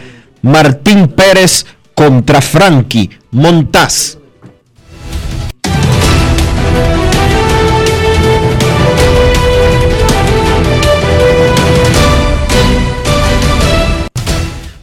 Martín Pérez contra Frankie Montaz.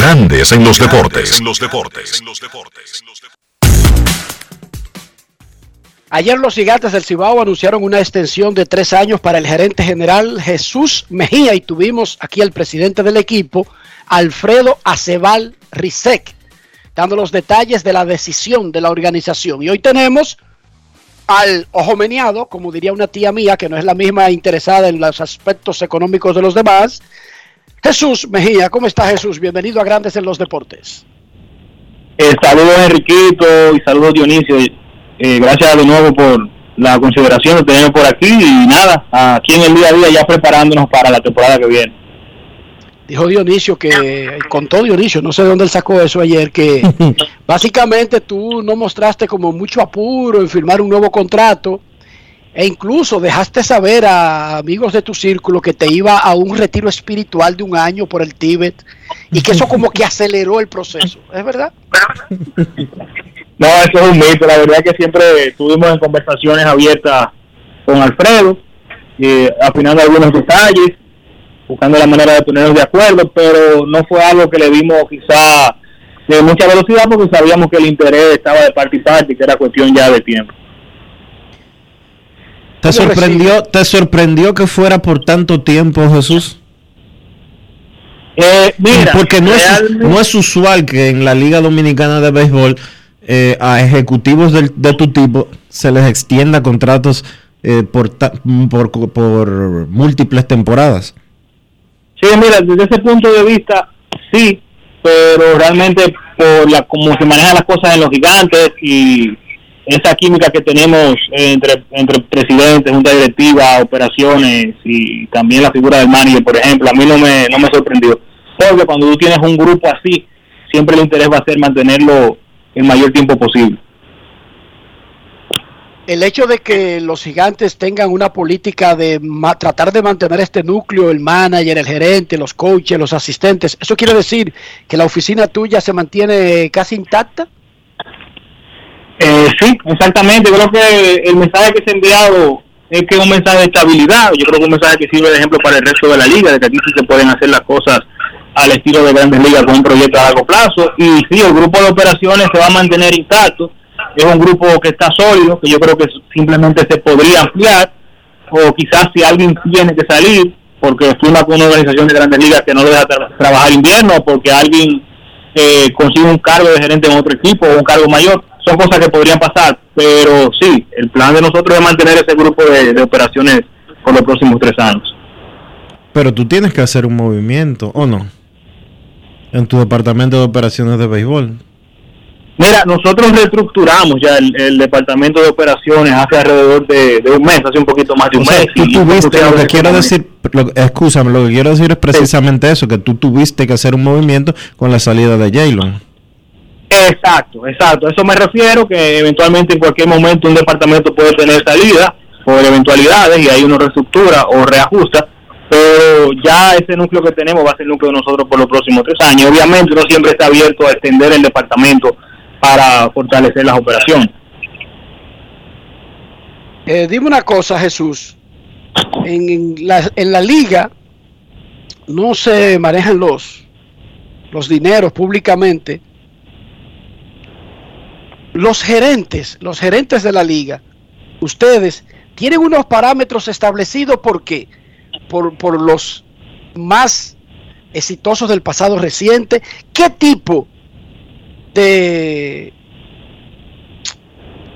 Grandes en los deportes. Ayer los gigantes del Cibao anunciaron una extensión de tres años para el gerente general Jesús Mejía y tuvimos aquí al presidente del equipo, Alfredo Acebal Rizek, dando los detalles de la decisión de la organización. Y hoy tenemos al ojo meneado, como diría una tía mía, que no es la misma interesada en los aspectos económicos de los demás, Jesús Mejía, ¿cómo está Jesús? Bienvenido a Grandes en los Deportes. Eh, saludos Enriquito y saludos Dionisio. Eh, gracias de nuevo por la consideración de tenerme por aquí y nada, aquí en el día a día ya preparándonos para la temporada que viene. Dijo Dionisio que, contó Dionisio, no sé de dónde él sacó eso ayer, que básicamente tú no mostraste como mucho apuro en firmar un nuevo contrato e incluso dejaste saber a amigos de tu círculo que te iba a un retiro espiritual de un año por el Tíbet y que eso como que aceleró el proceso. ¿Es verdad? No, eso es un mito. La verdad es que siempre estuvimos en conversaciones abiertas con Alfredo, afinando algunos detalles, buscando la manera de ponernos de acuerdo, pero no fue algo que le dimos quizá de mucha velocidad porque sabíamos que el interés estaba de parte y parte y que era cuestión ya de tiempo. ¿Te sorprendió, ¿Te sorprendió que fuera por tanto tiempo, Jesús? Eh, mira, porque no es, no es usual que en la Liga Dominicana de Béisbol eh, a ejecutivos de tu tipo se les extienda contratos eh, por, por, por múltiples temporadas. Sí, mira, desde ese punto de vista, sí, pero realmente por la como se manejan las cosas en los gigantes y esa química que tenemos entre, entre presidentes, junta directiva, operaciones y también la figura del manager, por ejemplo, a mí no me, no me sorprendió. Porque cuando tú tienes un grupo así, siempre el interés va a ser mantenerlo el mayor tiempo posible. El hecho de que los gigantes tengan una política de tratar de mantener este núcleo, el manager, el gerente, los coaches, los asistentes, ¿eso quiere decir que la oficina tuya se mantiene casi intacta? Eh, sí, exactamente. Creo que el mensaje que se ha enviado es que es un mensaje de estabilidad. Yo creo que es un mensaje que sirve de ejemplo para el resto de la liga, de que aquí sí se pueden hacer las cosas al estilo de grandes ligas con un proyecto a largo plazo. Y sí, el grupo de operaciones se va a mantener intacto. Es un grupo que está sólido, que yo creo que simplemente se podría ampliar. O quizás si alguien tiene que salir, porque firma con una organización de grandes ligas que no lo deja trabajar invierno, porque alguien eh, consigue un cargo de gerente en otro equipo o un cargo mayor, son cosas que podrían pasar, pero sí, el plan de nosotros es mantener ese grupo de, operaciones por los próximos tres años. Pero tú tienes que hacer un movimiento, ¿o no? En tu departamento de operaciones de béisbol. Mira, nosotros reestructuramos ya el, departamento de operaciones hace alrededor de, un mes, hace un poquito más de un mes. Tú tuviste, lo que quiero decir, lo, lo que quiero decir es precisamente eso, que tú tuviste que hacer un movimiento con la salida de Jalen. Exacto, exacto. Eso me refiero que eventualmente en cualquier momento un departamento puede tener salida por eventualidades y ahí uno reestructura o reajusta, pero ya ese núcleo que tenemos va a ser el núcleo de nosotros por los próximos tres años. Obviamente uno siempre está abierto a extender el departamento para fortalecer las operaciones. Eh, dime una cosa, Jesús. en, en la, en la liga no se manejan los, los dineros públicamente. Los gerentes, los gerentes de la liga, ustedes tienen unos parámetros establecidos por qué? Por, por los más exitosos del pasado reciente. ¿Qué tipo de...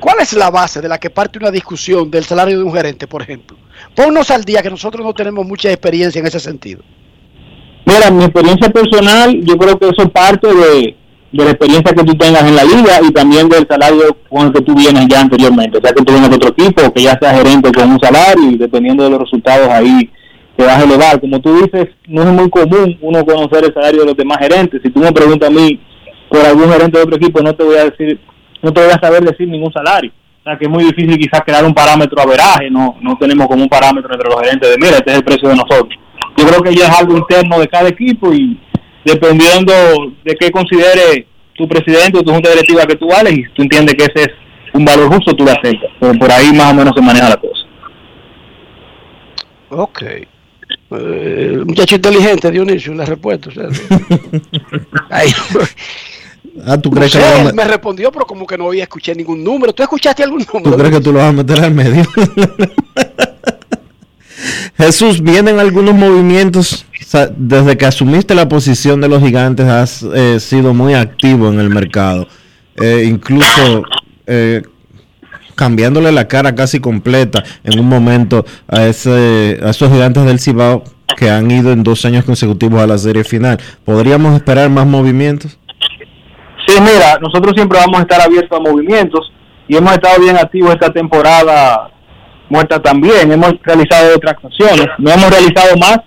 ¿Cuál es la base de la que parte una discusión del salario de un gerente, por ejemplo? Ponnos al día que nosotros no tenemos mucha experiencia en ese sentido. Mira, mi experiencia personal, yo creo que eso parte de, de la experiencia que tú tengas en la liga y también del salario con el que tú vienes ya anteriormente. O sea, que tú vienes de otro equipo, que ya seas gerente con un salario y dependiendo de los resultados ahí te vas a elevar. Como tú dices, no es muy común uno conocer el salario de los demás gerentes. Si tú me preguntas a mí por algún gerente de otro equipo, no te voy a decir, no te voy a saber decir ningún salario. O sea, que es muy difícil quizás crear un parámetro a veraje, no, no tenemos como un parámetro entre los gerentes de, mira, este es el precio de nosotros. Yo creo que ya es algo interno de cada equipo y dependiendo de qué considere tu presidente o tu junta directiva que tú vales y tú entiendes que ese es un valor justo, tú lo aceptas. Pero por ahí más o menos se maneja la cosa. Ok. Eh, muchacho inteligente, Dionisio, la respuesta. O sea, Ay, Ah, ¿tú no crees, sé, que él me respondió, pero como que no había escuché ningún número. ¿Tú escuchaste algún número? ¿Tú crees que tú lo vas a meter al medio? Jesús, vienen algunos movimientos. Desde que asumiste la posición de los gigantes, has eh, sido muy activo en el mercado. Eh, incluso eh, cambiándole la cara casi completa en un momento a, ese, a esos gigantes del Cibao que han ido en dos años consecutivos a la serie final. ¿Podríamos esperar más movimientos? Sí, mira, nosotros siempre vamos a estar abiertos a movimientos y hemos estado bien activos esta temporada muerta también. Hemos realizado otras acciones, no hemos realizado más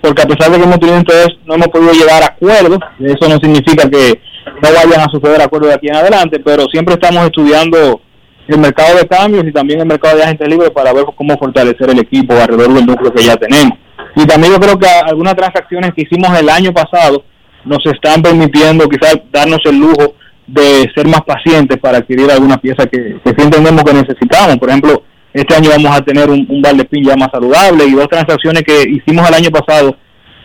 porque a pesar de que hemos tenido interés, no hemos podido llegar a acuerdos. Eso no significa que no vayan a suceder acuerdos de aquí en adelante, pero siempre estamos estudiando el mercado de cambios y también el mercado de agentes libres para ver cómo fortalecer el equipo alrededor del núcleo que ya tenemos. Y también yo creo que algunas transacciones que hicimos el año pasado nos están permitiendo quizás darnos el lujo de ser más pacientes para adquirir alguna pieza que, que sí entendemos que necesitamos. Por ejemplo, este año vamos a tener un, un Valdepín ya más saludable y dos transacciones que hicimos el año pasado,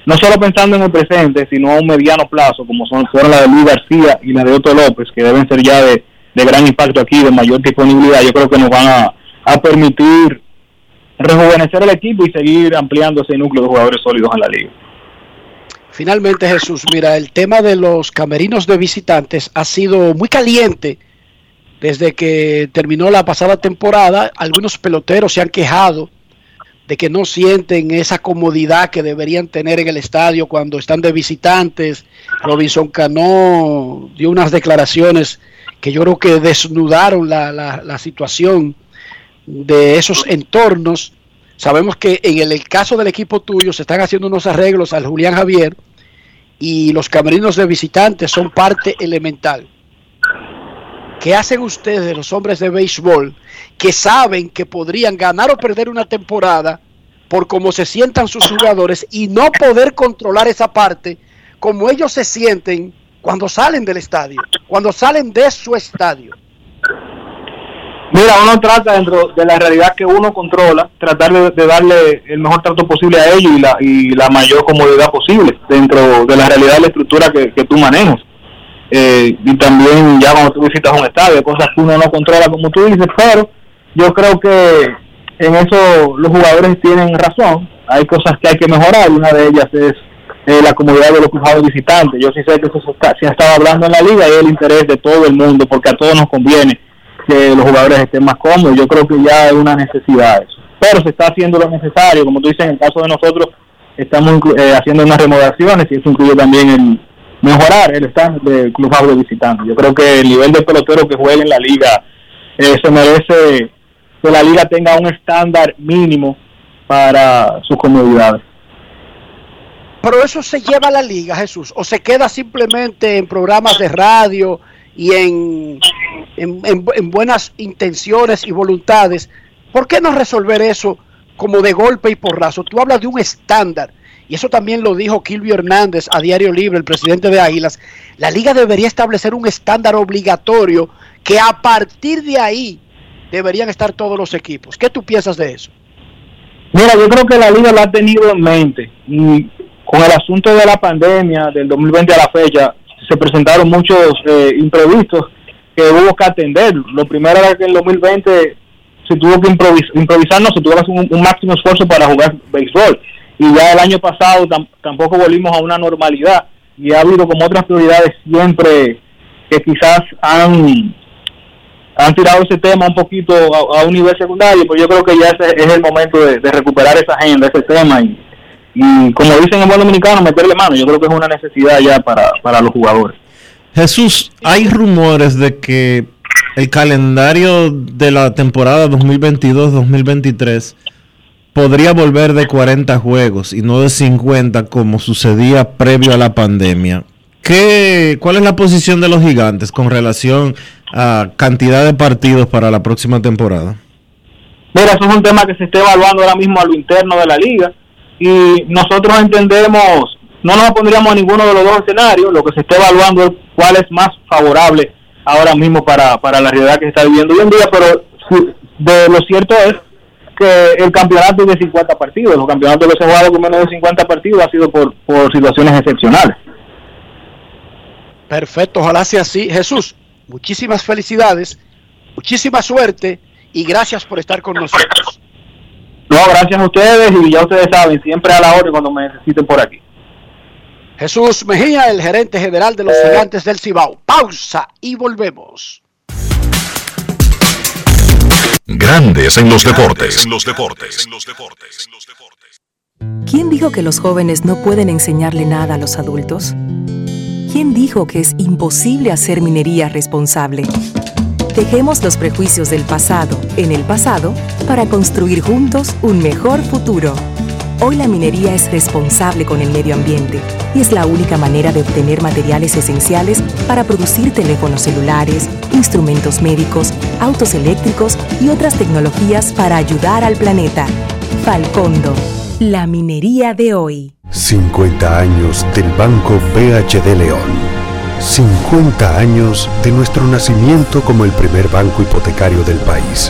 no solo pensando en el presente, sino a un mediano plazo, como son fueron la de Luis García y la de Otto López, que deben ser ya de, de gran impacto aquí, de mayor disponibilidad. Yo creo que nos van a, a permitir rejuvenecer el equipo y seguir ampliando ese núcleo de jugadores sólidos en la liga. Finalmente, Jesús, mira, el tema de los camerinos de visitantes ha sido muy caliente desde que terminó la pasada temporada. Algunos peloteros se han quejado de que no sienten esa comodidad que deberían tener en el estadio cuando están de visitantes. Robinson Cano dio unas declaraciones que yo creo que desnudaron la, la- situación de esos entornos. Sabemos que en el, el caso del equipo tuyo se están haciendo unos arreglos al Julián Javier y los camerinos de visitantes son parte elemental. ¿Qué hacen ustedes, los hombres de béisbol, que saben que podrían ganar o perder una temporada por cómo se sientan sus jugadores y no poder controlar esa parte como ellos se sienten cuando salen del estadio, cuando salen de su estadio? Mira, uno trata dentro de la realidad que uno controla, tratar de, darle el mejor trato posible a ellos y la, y la mayor comodidad posible dentro de la realidad de la estructura que, que tú manejas. Eh, y también ya cuando tú visitas un estadio, cosas que uno no controla como tú dices, pero yo creo que en eso los jugadores tienen razón. Hay cosas que hay que mejorar, una de ellas es eh, la comodidad de los jugadores visitantes. Yo sí sé que eso se, está- se ha estado hablando en la liga y el interés de todo el mundo, porque a todos nos conviene que los jugadores estén más cómodos. Yo creo que ya es una necesidad eso. Pero se está haciendo lo necesario, como tú dices, en el caso de nosotros, estamos eh, haciendo unas remodelaciones y eso incluye también el mejorar el estándar del club de visitantes. Yo creo que el nivel de pelotero que juega en la liga eh, se merece que la liga tenga un estándar mínimo para sus comodidades. Pero eso se lleva a la liga, Jesús, o se queda simplemente en programas de radio y en, en, en- en buenas intenciones y voluntades. ¿Por qué no resolver eso como de golpe y porrazo? Tú hablas de un estándar, y eso también lo dijo Kilvio Hernández a Diario Libre, el presidente de Águilas. La liga debería establecer un estándar obligatorio que a partir de ahí deberían estar todos los equipos. ¿Qué tú piensas de eso? Mira, yo creo que la liga lo ha tenido en mente y con el asunto de la pandemia del 2020 a la fecha se presentaron muchos eh, imprevistos que hubo que atender. Lo primero era que en el 2020 se tuvo que improvis improvisar, no, se tuvo que hacer un, un, máximo esfuerzo para jugar béisbol. Y ya el año pasado tam tampoco volvimos a una normalidad y ha habido como otras prioridades siempre que quizás han han tirado ese tema un poquito a, un nivel secundario, pues yo creo que ya ese es el momento de, recuperar esa agenda, ese tema y, y como dicen en buen dominicano, meterle mano. Yo creo que es una necesidad ya para, para los jugadores. Jesús, hay rumores de que el calendario de la temporada 2022-2023 podría volver de 40 juegos y no de 50 como sucedía previo a la pandemia. ¿Qué, ¿Cuál es la posición de los gigantes con relación a cantidad de partidos para la próxima temporada? Mira, eso es un tema que se está evaluando ahora mismo a lo interno de la liga y nosotros entendemos, no nos pondríamos a ninguno de los dos escenarios, lo que se está evaluando es cuál es más favorable ahora mismo para, para la realidad que se está viviendo hoy en día, pero de lo cierto es que el campeonato de 50 partidos, los campeonatos que se han jugado con menos de 50 partidos ha sido por, por situaciones excepcionales. Perfecto, ojalá sea así. Jesús, muchísimas felicidades, muchísima suerte y gracias por estar con nosotros. No, gracias a ustedes y ya ustedes saben, siempre a la hora cuando me necesiten por aquí. Jesús Mejía, el gerente general de los gigantes del Cibao. Pausa y volvemos. Grandes en los deportes. En los deportes. ¿Quién dijo que los jóvenes no pueden enseñarle nada a los adultos? ¿Quién dijo que es imposible hacer minería responsable? Dejemos los prejuicios del pasado en el pasado para construir juntos un mejor futuro. Hoy la minería es responsable con el medio ambiente y es la única manera de obtener materiales esenciales para producir teléfonos celulares, instrumentos médicos, autos eléctricos y otras tecnologías para ayudar al planeta. Falcondo, la minería de hoy. 50 años del Banco BHD León. 50 años de nuestro nacimiento como el primer banco hipotecario del país,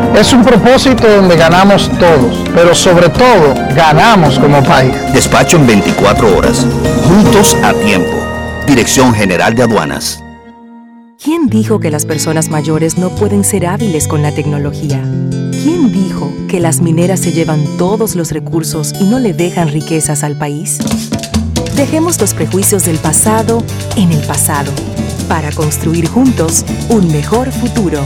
Es un propósito donde ganamos todos, pero sobre todo ganamos como país. Despacho en 24 horas, juntos a tiempo. Dirección General de Aduanas. ¿Quién dijo que las personas mayores no pueden ser hábiles con la tecnología? ¿Quién dijo que las mineras se llevan todos los recursos y no le dejan riquezas al país? Dejemos los prejuicios del pasado en el pasado para construir juntos un mejor futuro.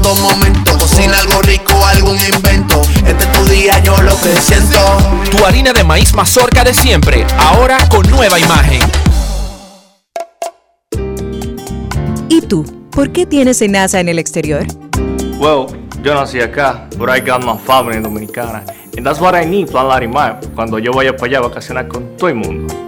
momento. Cocina algo rico, algún invento. Este es tu día, yo lo que siento. Tu harina de maíz mazorca de siempre, ahora con nueva imagen. ¿Y tú? ¿Por qué tienes enaza en el exterior? Well, yo nací acá, but I got my family dominicana. And that's what I need, Plan Larimar, cuando yo vaya para allá a vacacionar con todo el mundo.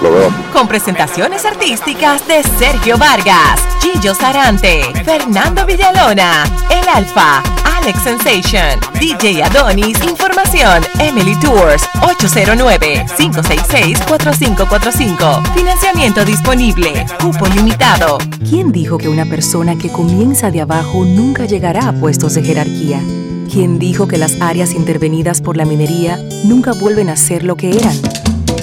Lo veo. Con presentaciones artísticas de Sergio Vargas, Gillo Sarante, Fernando Villalona, El Alfa, Alex Sensation, DJ Adonis, Información, Emily Tours, 809-566-4545. Financiamiento disponible, cupo limitado. ¿Quién dijo que una persona que comienza de abajo nunca llegará a puestos de jerarquía? ¿Quién dijo que las áreas intervenidas por la minería nunca vuelven a ser lo que eran?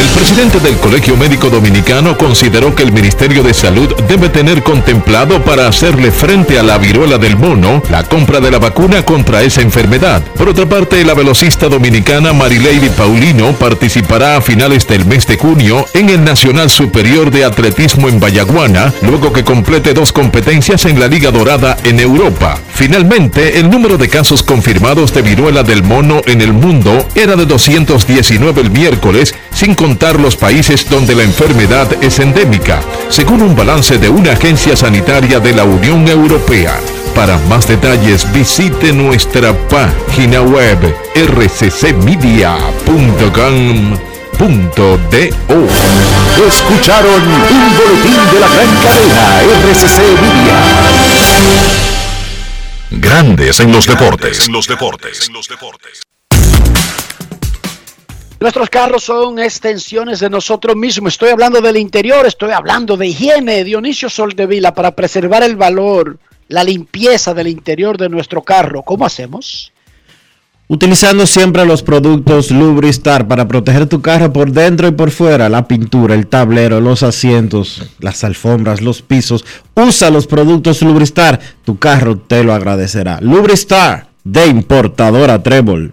El presidente del Colegio Médico Dominicano consideró que el Ministerio de Salud debe tener contemplado para hacerle frente a la viruela del mono la compra de la vacuna contra esa enfermedad. Por otra parte, la velocista dominicana Marilady Paulino participará a finales del mes de junio en el Nacional Superior de Atletismo en Bayaguana, luego que complete dos competencias en la Liga Dorada en Europa. Finalmente, el número de casos confirmados de viruela del mono en el mundo era de 219 el miércoles, sin contar los países donde la enfermedad es endémica, según un balance de una agencia sanitaria de la Unión Europea. Para más detalles visite nuestra página web rccmedia.com.do. Escucharon un boletín de la gran cadena RCC Media. Grandes en los deportes. En los deportes. Nuestros carros son extensiones de nosotros mismos. Estoy hablando del interior, estoy hablando de higiene. Dionisio Soldevila, para preservar el valor, la limpieza del interior de nuestro carro, ¿cómo hacemos? Utilizando siempre los productos Lubristar para proteger tu carro por dentro y por fuera, la pintura, el tablero, los asientos, las alfombras, los pisos. Usa los productos Lubristar, tu carro te lo agradecerá. Lubristar de importadora Trébol.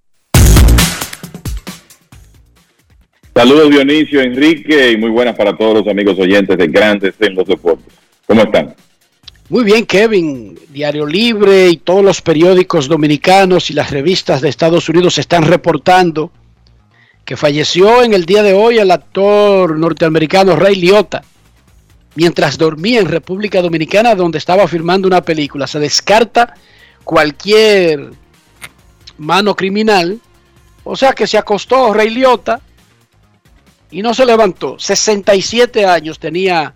Saludos Dionisio, Enrique y muy buenas para todos los amigos oyentes de Grandes en los Deportes. ¿Cómo están? Muy bien, Kevin. Diario Libre y todos los periódicos dominicanos y las revistas de Estados Unidos están reportando que falleció en el día de hoy el actor norteamericano Ray Liotta mientras dormía en República Dominicana donde estaba filmando una película. Se descarta cualquier mano criminal. O sea que se acostó Ray Liotta y no se levantó. 67 años tenía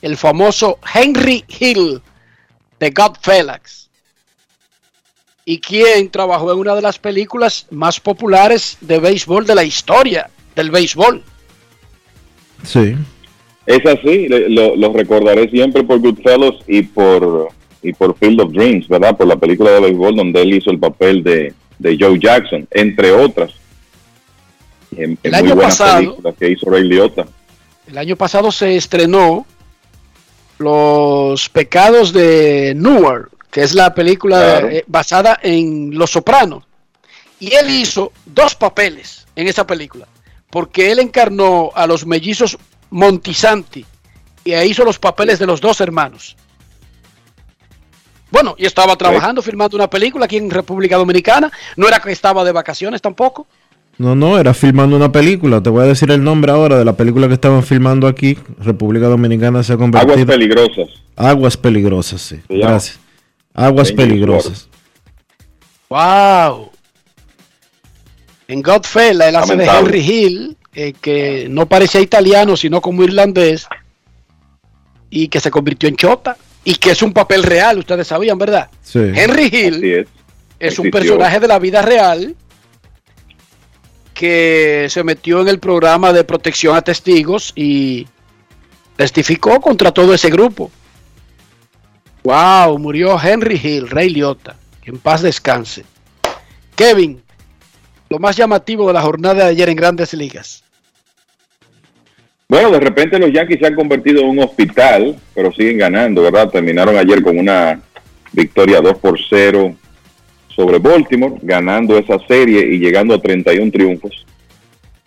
el famoso Henry Hill de Godfellas. Y quien trabajó en una de las películas más populares de béisbol de la historia del béisbol. Sí. Es así, le- lo, lo recordaré siempre por Goodfellas y por y por Field of Dreams, ¿verdad? Por la película de béisbol donde él hizo el papel de, de Joe Jackson, entre otras. En, El año pasado- que hizo Ray Liotta. El año pasado se estrenó Los pecados de Newark, que es la película Claro. eh, basada en Los Sopranos. Y él hizo dos papeles en esa película, porque él encarnó a los mellizos Montisanti y ahí hizo los papeles de los dos hermanos. Bueno, y estaba trabajando, filmando una película aquí en República Dominicana. No era que estaba de vacaciones tampoco. No, no, era filmando una película. Te voy a decir el nombre ahora de la película que estaban filmando aquí. República Dominicana se ha convertido. Aguas peligrosas. Aguas peligrosas, sí. Gracias. Aguas peligrosas. ¡Wow! En Godfella, él hace de. Henry Hill, eh, que no parecía italiano, sino como irlandés, y que se convirtió en chota, y que es un papel real, ustedes sabían, ¿verdad? Sí. Henry Hill Así es. es un personaje de la vida real que se metió en el programa de protección a testigos y testificó contra todo ese grupo. Wow, murió Henry Hill, Rey Liotta. En paz descanse. Kevin, lo más llamativo de la jornada de ayer en Grandes Ligas. Bueno, de repente los Yankees se han convertido en un hospital, pero siguen ganando, ¿verdad? Terminaron ayer con una victoria 2 por 0 sobre Baltimore, ganando esa serie y llegando a 31 triunfos.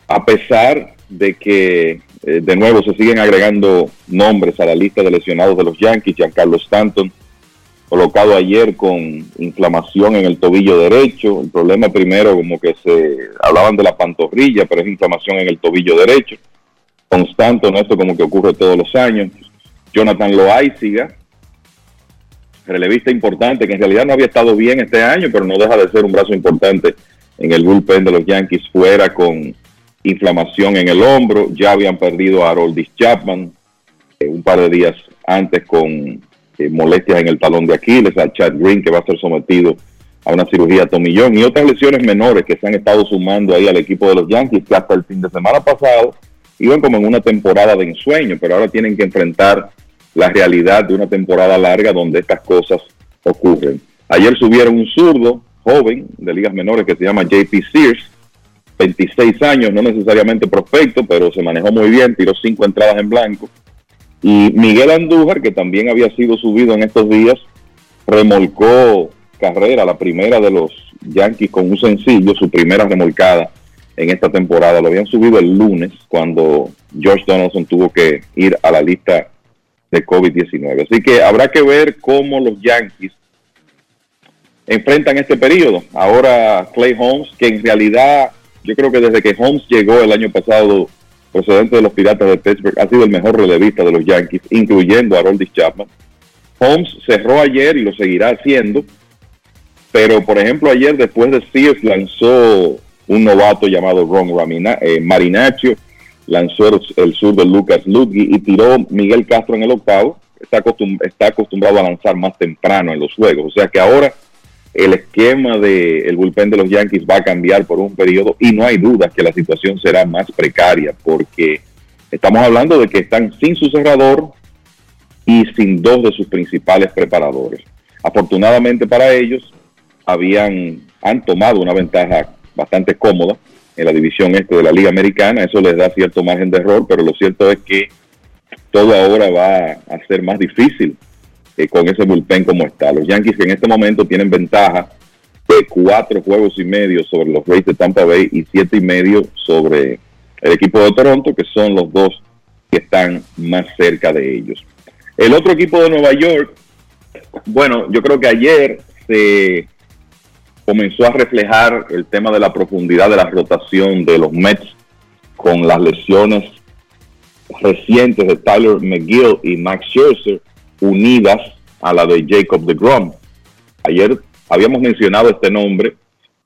A pesar de que, eh, de nuevo, se siguen agregando nombres a la lista de lesionados de los Yankees, Giancarlo Stanton, colocado ayer con inflamación en el tobillo derecho. El problema primero, como que se hablaban de la pantorrilla, pero es inflamación en el tobillo derecho constante, ¿no? Esto como que ocurre todos los años. Jonathan Loaiziga, relevista importante, que en realidad no había estado bien este año, pero no deja de ser un brazo importante en el bullpen de los Yankees, fuera con inflamación en el hombro. Ya habían perdido a Aroldis Chapman eh, un par de días antes con eh, molestias en el talón de Aquiles, a Chad Green, que va a ser sometido a una cirugía tomillón, y otras lesiones menores que se han estado sumando ahí al equipo de los Yankees, hasta el fin de semana pasado iban como en una temporada de ensueño, pero ahora tienen que enfrentar la realidad de una temporada larga donde estas cosas ocurren. Ayer subieron un zurdo joven de ligas menores que se llama JP Sears, 26 años, no necesariamente prospecto, pero se manejó muy bien, tiró cinco entradas en blanco. Y Miguel Andújar, que también había sido subido en estos días, remolcó carrera, la primera de los Yankees con un sencillo, su primera remolcada en esta temporada. Lo habían subido el lunes cuando George Donaldson tuvo que ir a la lista de COVID-19. Así que habrá que ver cómo los Yankees enfrentan este periodo. Ahora Clay Holmes, que en realidad yo creo que desde que Holmes llegó el año pasado procedente de los Piratas de Pittsburgh, ha sido el mejor relevista de los Yankees, incluyendo a Aroldis Chapman. Holmes cerró ayer y lo seguirá haciendo, pero por ejemplo ayer después de Sears lanzó un novato llamado Ron Ramina, eh, Marinaccio, lanzó el, sur de Lucas Ludwig y tiró Miguel Castro en el octavo. Está, acostum- está acostumbrado a lanzar más temprano en los juegos. O sea que ahora el esquema del el bullpen de los Yankees va a cambiar por un periodo y no hay duda que la situación será más precaria porque estamos hablando de que están sin su cerrador y sin dos de sus principales preparadores. Afortunadamente para ellos, habían han tomado una ventaja bastante cómoda en la división este de la Liga Americana. Eso les da cierto margen de error, pero lo cierto es que todo ahora va a ser más difícil eh, con ese bullpen como está. Los Yankees que en este momento tienen ventaja de cuatro juegos y medio sobre los Rays de Tampa Bay y siete y medio sobre el equipo de Toronto, que son los dos que están más cerca de ellos. El otro equipo de Nueva York Bueno, yo creo que ayer se comenzó a reflejar el tema de la profundidad de la rotación de los Mets con las lesiones recientes de Tyler McGill y Max Scherzer unidas a la de Jacob DeGrom. Ayer habíamos mencionado este nombre,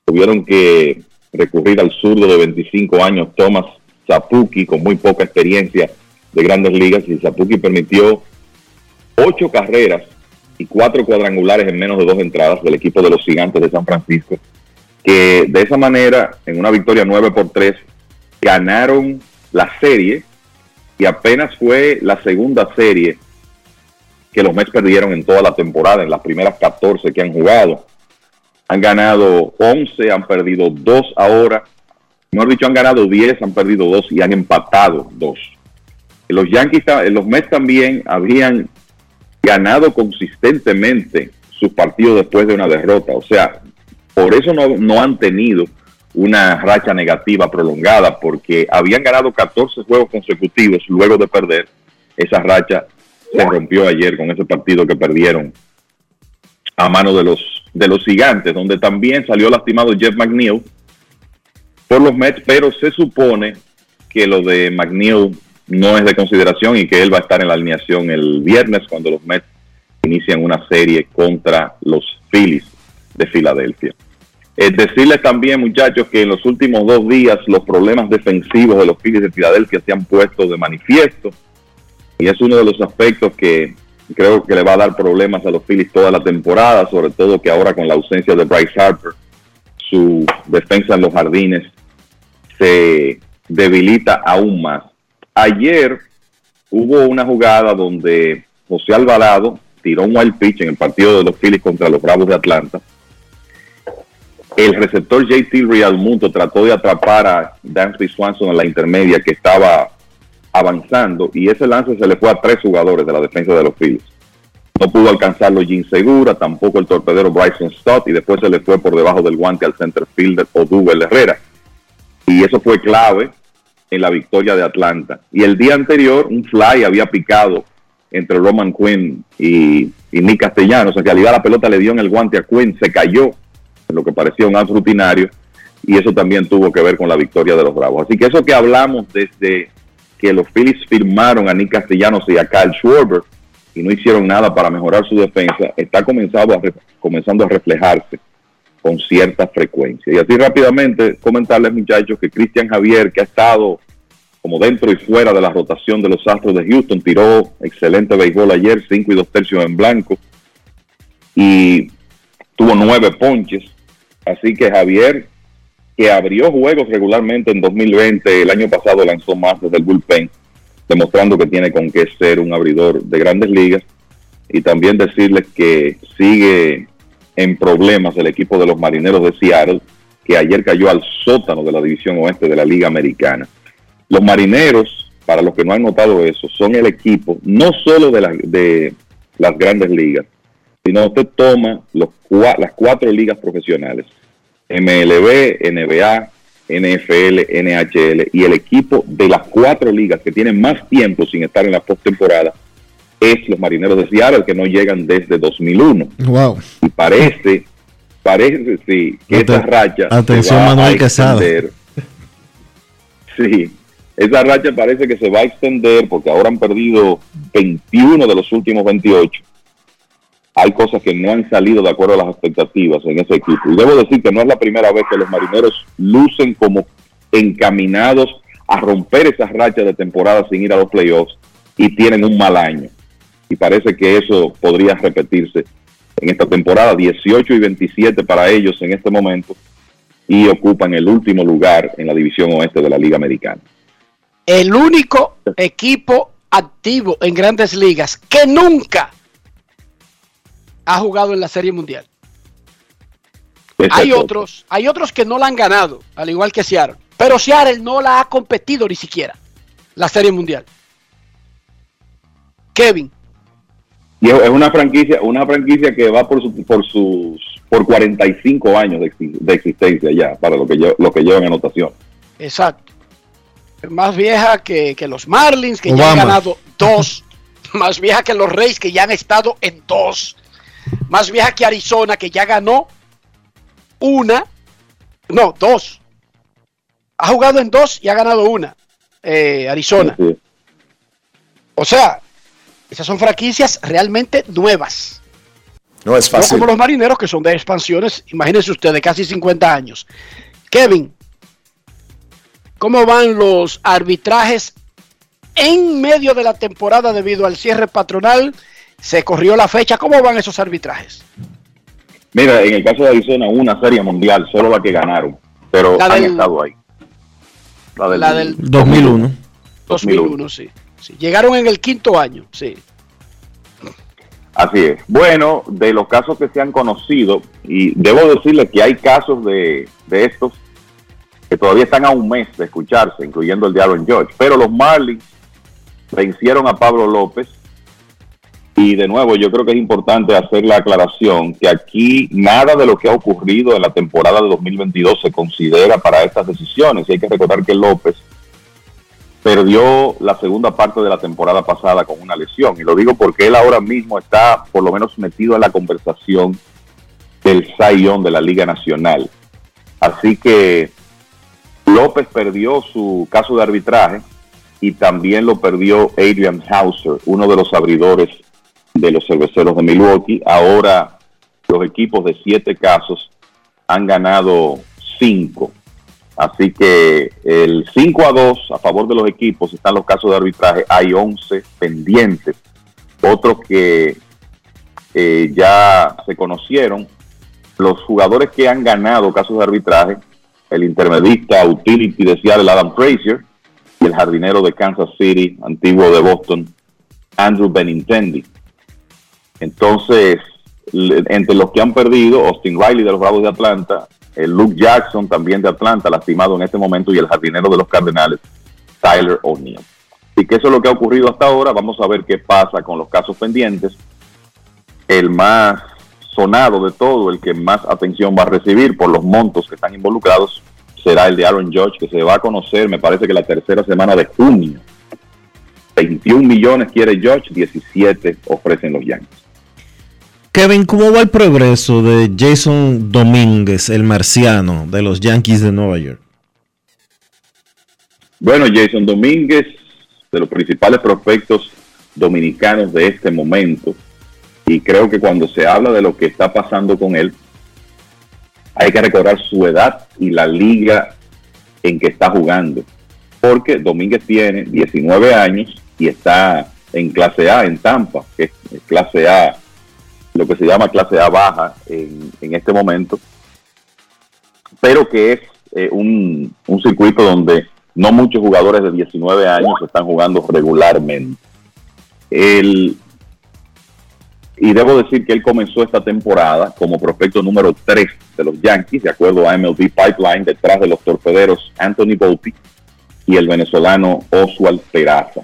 tuvieron que recurrir al zurdo de 25 años, Thomas Zapuki, con muy poca experiencia de grandes ligas, y Zapuki permitió ocho carreras y cuatro cuadrangulares en menos de dos entradas del equipo de los gigantes de San Francisco, que de esa manera, en una victoria 9 por 3, ganaron la serie y apenas fue la segunda serie que los Mets perdieron en toda la temporada, en las primeras 14 que han jugado. Han ganado 11, han perdido 2 ahora. Mejor dicho, han ganado 10, han perdido 2 y han empatado 2. Los Yankees, los Mets también habían ganado consistentemente sus partidos después de una derrota. O sea, por eso no, no han tenido una racha negativa prolongada, porque habían ganado 14 juegos consecutivos luego de perder. Esa racha se rompió ayer con ese partido que perdieron a mano de los, de los gigantes, donde también salió lastimado Jeff McNeil por los Mets, pero se supone que lo de McNeil no es de consideración y que él va a estar en la alineación el viernes cuando los Mets inician una serie contra los Phillies de Filadelfia. Es decirles también, muchachos, que en los últimos dos días los problemas defensivos de los Phillies de Filadelfia se han puesto de manifiesto y es uno de los aspectos que creo que le va a dar problemas a los Phillies toda la temporada, sobre todo que ahora con la ausencia de Bryce Harper, su defensa en los jardines se debilita aún más. Ayer hubo una jugada donde José Alvarado tiró un wild pitch en el partido de los Phillies contra los Bravos de Atlanta. El receptor JT Realmuto trató de atrapar a Dansby Swanson en la intermedia que estaba avanzando y ese lance se le fue a tres jugadores de la defensa de los Phillies. No pudo alcanzarlo Jim Segura, tampoco el torpedero Bryson Stott y después se le fue por debajo del guante al center fielder Odubel Herrera. Y eso fue clave en la victoria de Atlanta. Y el día anterior un fly había picado entre Roman Quinn y, Nick Castellanos. En realidad la pelota le dio en el guante a Quinn, se cayó en lo que parecía un out rutinario y eso también tuvo que ver con la victoria de los Bravos. Así que eso que hablamos desde que los Phillies firmaron a Nick Castellanos y a Kyle Schwarber y no hicieron nada para mejorar su defensa, está comenzando a, comenzando a reflejarse con cierta frecuencia. Y así rápidamente comentarles muchachos que Cristian Javier, que ha estado como dentro y fuera de la rotación de los Astros de Houston, tiró excelente béisbol ayer, 5 y 2 tercios en blanco y tuvo nueve ponches. Así que Javier que abrió juegos regularmente en 2020, el año pasado lanzó más desde el bullpen, demostrando que tiene con qué ser un abridor de grandes ligas. Y también decirles que sigue en problemas el equipo de los Marineros de Seattle, que ayer cayó al sótano de la división oeste de la Liga Americana. Los Marineros, para los que no han notado eso, son el equipo no solo de, de las grandes ligas, sino usted toma los, las cuatro ligas profesionales MLB, NBA, NFL, NHL y el equipo de las cuatro ligas que tienen más tiempo sin estar en la postemporada es los Marineros de Seattle que no llegan desde 2001. Wow. Y parece, parece sí, que esa racha atención Manuel Quesada. Sí, esa racha parece que se va a extender porque ahora han perdido 21 de los últimos 28 hay cosas que no han salido de acuerdo a las expectativas en ese equipo. Y debo decir que no es la primera vez que los marineros lucen como encaminados a romper esas rachas de temporada sin ir a los playoffs y tienen un mal año. Y parece que eso podría repetirse en esta temporada, 18 y 27 para ellos en este momento, y ocupan el último lugar en la división oeste de la Liga Americana. El único equipo activo en grandes ligas que nunca ha jugado en la Serie Mundial. Hay otros, hay otros que no la han ganado, al igual que Seattle. Pero Seattle no la ha competido ni siquiera, la Serie Mundial. Kevin. Y es una franquicia, una franquicia que va por, por sus por 45 años de, existencia ya, para lo que, lo que llevan anotación. Exacto. más vieja que, los Marlins, que ya han ganado dos. más vieja que los Reyes, que ya han estado en dos Más vieja que Arizona, que ya ganó una, no, dos. Ha jugado en dos y ha ganado una. eh, Arizona. O sea, esas son franquicias realmente nuevas. No es No fácil. como los marineros que son de expansiones, imagínense ustedes, de casi 50 años. Kevin, ¿cómo van los arbitrajes en medio de la temporada debido al cierre patronal? Se corrió la fecha, ¿cómo van esos arbitrajes? Mira, en el caso de Arizona, una serie mundial, solo la que ganaron, pero La han del- estado ahí. La del, La del 2001. 2001, sí. Sí. Llegaron en el quinto año, sí. Así es. Bueno, de los casos que se han conocido, y debo decirle que hay casos de, de estos que todavía están a un mes de escucharse, incluyendo el de Aaron George, pero los Marlins vencieron a Pablo López y de nuevo yo creo que es importante hacer la aclaración que aquí nada de lo que ha ocurrido en la temporada de 2022 se considera para estas decisiones y hay que recordar que López perdió la segunda parte de la temporada pasada con una lesión. Y lo digo porque él ahora mismo está por lo menos metido en la conversación del Young de la Liga Nacional. Así que López perdió su caso de arbitraje y también lo perdió Adrian Hauser, uno de los abridores de los cerveceros de Milwaukee. Ahora los equipos de siete casos han ganado cinco. Así que el 5 a 2 a favor de los equipos están los casos de arbitraje. Hay 11 pendientes. Otros que eh, ya se conocieron. Los jugadores que han ganado casos de arbitraje, el intermedista utility de Seattle, Adam Frazier, y el jardinero de Kansas City, antiguo de Boston, Andrew Benintendi. Entonces, entre los que han perdido, Austin Riley de los Bravos de Atlanta, el Luke Jackson también de Atlanta, lastimado en este momento, y el jardinero de los Cardenales, Tyler O'Neill. Así que eso es lo que ha ocurrido hasta ahora. Vamos a ver qué pasa con los casos pendientes. El más sonado de todo, el que más atención va a recibir por los montos que están involucrados, será el de Aaron Judge, que se va a conocer, me parece que la tercera semana de junio. 21 millones quiere Judge, 17 ofrecen los Yankees. Kevin, ¿cómo va el progreso de Jason Domínguez, el marciano de los Yankees de Nueva York? Bueno, Jason Domínguez, de los principales prospectos dominicanos de este momento, y creo que cuando se habla de lo que está pasando con él, hay que recordar su edad y la liga en que está jugando. Porque Domínguez tiene 19 años y está en clase A en Tampa, que es clase A, lo que se llama clase A baja en, este momento, pero que es eh, un, circuito donde no muchos jugadores de 19 años están jugando regularmente. El, y debo decir que él comenzó esta temporada como prospecto número 3 de los Yankees, de acuerdo a MLB Pipeline, detrás de los torpederos Anthony Volpi y el venezolano Oswald Peraza.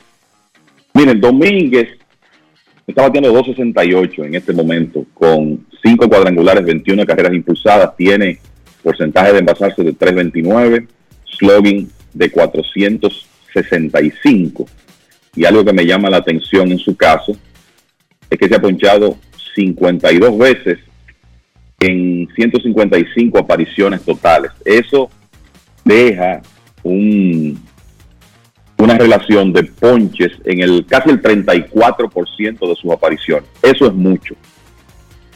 Miren, Domínguez está batiendo 2.68 en este momento, con 5 cuadrangulares, 21 carreras impulsadas, tiene porcentaje de envasarse de 3.29, slugging de 465. Y algo que me llama la atención en su caso es que se ha ponchado 52 veces en 155 apariciones totales. Eso deja un, una relación de ponches en el casi el 34% de sus apariciones. Eso es mucho.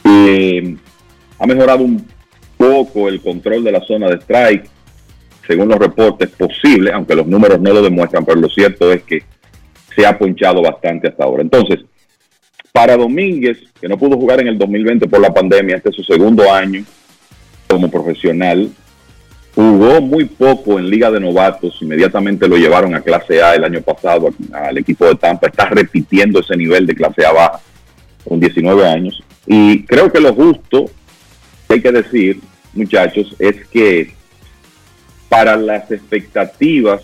Eh, ha mejorado un poco el control de la zona de strike, según los reportes, posible, aunque los números no lo demuestran, pero lo cierto es que se ha ponchado bastante hasta ahora. Entonces, para Domínguez, que no pudo jugar en el 2020 por la pandemia, este es su segundo año como profesional, jugó muy poco en Liga de Novatos, inmediatamente lo llevaron a clase A el año pasado al equipo de Tampa, está repitiendo ese nivel de clase A baja con 19 años. Y creo que lo justo que hay que decir, muchachos, es que para las expectativas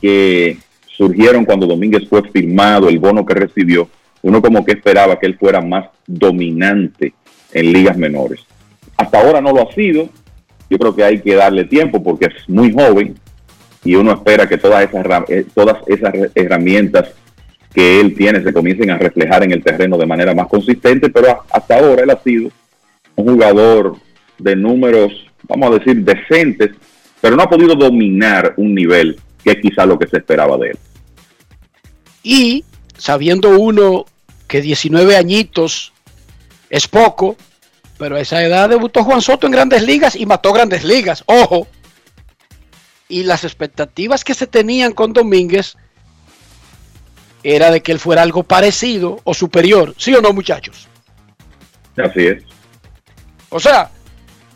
que surgieron cuando Domínguez fue firmado, el bono que recibió, uno como que esperaba que él fuera más dominante en ligas menores. Hasta ahora no lo ha sido, yo creo que hay que darle tiempo porque es muy joven y uno espera que todas esas, eh, todas esas herramientas que él tiene se comiencen a reflejar en el terreno de manera más consistente, pero hasta ahora él ha sido un jugador de números, vamos a decir, decentes, pero no ha podido dominar un nivel que es quizá lo que se esperaba de él. Y sabiendo uno que 19 añitos es poco, pero a esa edad debutó Juan Soto en grandes ligas y mató grandes ligas. Ojo. Y las expectativas que se tenían con Domínguez era de que él fuera algo parecido o superior. ¿Sí o no, muchachos? Así es. O sea,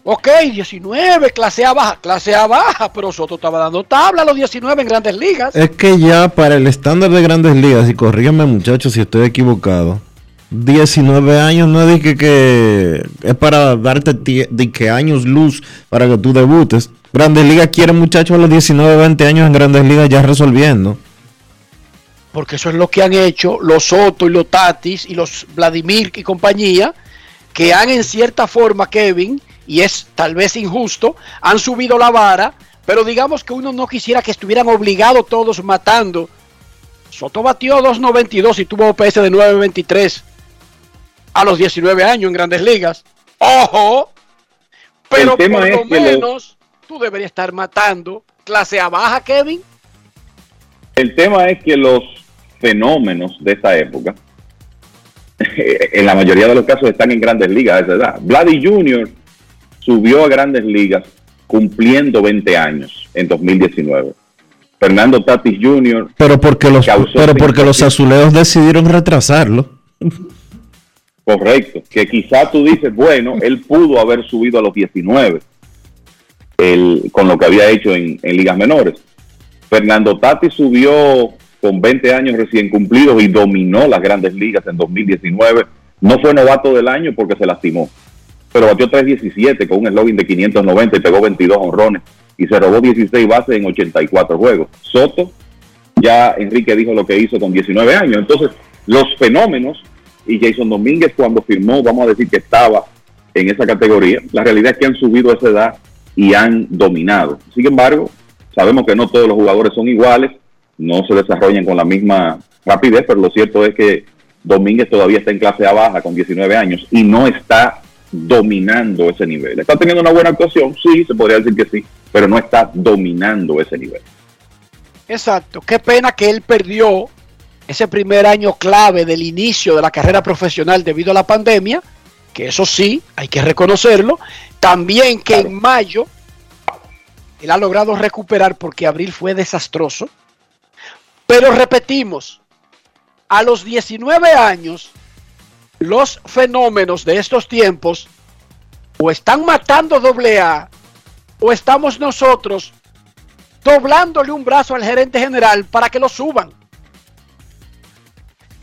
ok, 19, clase A baja, clase A baja, pero Soto estaba dando tabla a los 19 en grandes ligas. Es que ya para el estándar de grandes ligas, y corrígame muchachos si estoy equivocado, 19 años no de que, es para darte de que años luz para que tú debutes. Grandes ligas quieren muchachos a los 19, 20 años en grandes ligas ya resolviendo. porque eso es lo que han hecho los Soto y los Tatis y los Vladimir y compañía, que han en cierta forma, Kevin, y es tal vez injusto, han subido la vara, pero digamos que uno no quisiera que estuvieran obligados todos matando. Soto batió 2.92 y tuvo OPS de 9.23 a los 19 años en grandes ligas. ¡Ojo! Pero por lo que los- menos tú deberías estar matando clase A baja, Kevin. El tema es que los fenómenos de esa época, en la mayoría de los casos, están en grandes ligas a esa edad. Vladdy Jr. subió a grandes ligas cumpliendo 20 años en 2019. Fernando Tatis Jr. Pero porque los, Causó pero porque los 25. azuleos decidieron retrasarlo. Correcto, que quizá tú dices, bueno, él pudo haber subido a los 19 el- con lo que había hecho en, ligas menores. Fernando Tati subió con 20 años recién cumplidos y dominó las grandes ligas en 2019. No fue novato del año porque se lastimó, pero batió 3.17 con un eslogan de 590 y pegó 22 honrones y se robó 16 bases en 84 juegos. Soto, ya Enrique dijo lo que hizo con 19 años. Entonces, los fenómenos y Jason Domínguez cuando firmó, vamos a decir que estaba en esa categoría, la realidad es que han subido a esa edad y han dominado. Sin embargo, sabemos que no todos los jugadores son iguales, no se desarrollan con la misma rapidez, pero lo cierto es que Domínguez todavía está en clase A con 19 años y no está dominando ese nivel. ¿Está teniendo una buena actuación? Sí, se podría decir que sí, pero no está dominando ese nivel. Exacto. Qué pena que él perdió ese primer año clave del inicio de la carrera profesional debido a la pandemia, que eso sí, hay que reconocerlo. También que en mayo él ha logrado recuperar porque abril fue desastroso. Pero repetimos, a los 19 años, los fenómenos de estos tiempos o están matando doble A o estamos nosotros doblándole un brazo al gerente general para que lo suban.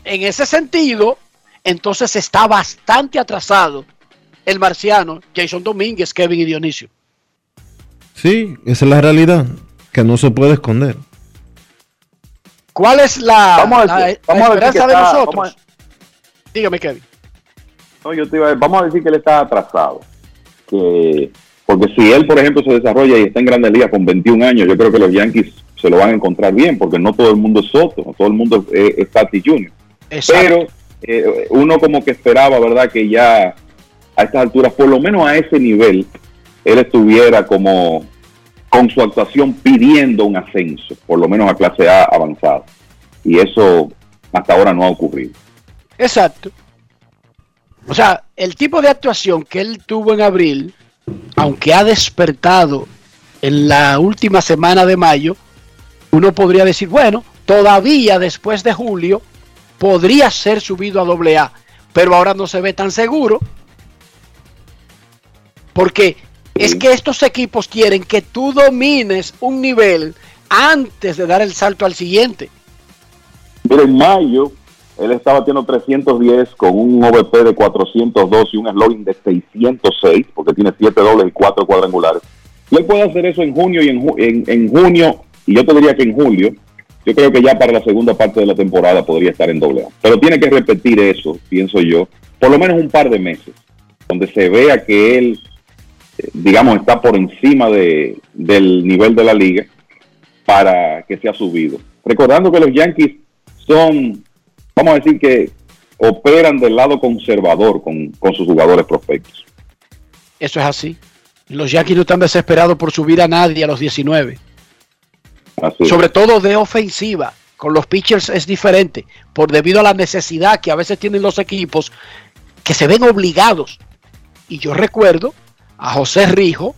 En ese sentido, entonces está bastante atrasado el marciano, Jason Domínguez, Kevin y Dionisio. Sí, esa es la realidad, que no se puede esconder. ¿Cuál es la, Vamos a la- decir- la vamos a decir esperanza de nosotros? vamos Dígame, Kevin. No, yo te iba a- vamos a decir que él está atrasado. Que, porque si él, por ejemplo, se desarrolla y está en grandes ligas con 21 años, yo creo que los Yankees se lo van a encontrar bien, porque no todo el mundo es Soto, no todo el mundo es, es Tati Jr. Pero eh, uno como que esperaba, ¿verdad? Que ya a estas alturas, por lo menos a ese nivel, él estuviera como con su actuación pidiendo un ascenso, por lo menos a clase A avanzada. Y eso hasta ahora no ha ocurrido. Exacto. O sea, el tipo de actuación que él tuvo en abril, aunque ha despertado en la última semana de mayo, uno podría decir, bueno, todavía después de julio podría ser subido a doble A, pero ahora no se ve tan seguro. Porque es que estos equipos quieren que tú domines un nivel antes de dar el salto al siguiente. Pero en mayo, él estaba batiendo 310 con un OVP de 402 y un slogan de 606, porque tiene 7 dobles y 4 cuadrangulares. Y él puede hacer eso en junio y en, ju- en, en junio, y yo te diría que en julio, yo creo que ya para la segunda parte de la temporada podría estar en doble A. Pero tiene que repetir eso, pienso yo, por lo menos un par de meses, donde se vea que él, eh, digamos, está por encima de, del nivel de la liga para que sea subido. Recordando que los Yankees son vamos a decir que operan del lado conservador con, con sus jugadores prospectos. Eso es así. Los Yankees no están desesperados por subir a nadie a los 19. Así es. Sobre todo de ofensiva. Con los pitchers es diferente. Por debido a la necesidad que a veces tienen los equipos que se ven obligados. Y yo recuerdo a José Rijo,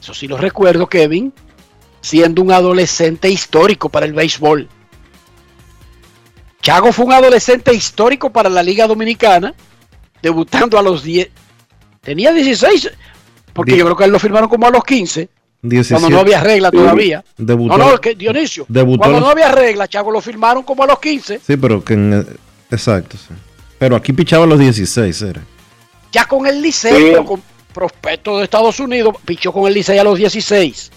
eso sí lo recuerdo, Kevin, siendo un adolescente histórico para el béisbol. Chago fue un adolescente histórico para la Liga Dominicana, debutando a los 10. Tenía 16, porque yo creo que él lo firmaron como a los 15, 17. cuando no había regla todavía. Debutó- no, no, que Dionisio, debutó cuando los- no había regla, Chago lo firmaron como a los 15, Sí, pero que en- exacto, sí. Pero aquí pichaba a los 16, era. ya con el Licey, pero con prospecto de Estados Unidos, pichó con el Licey a los 16.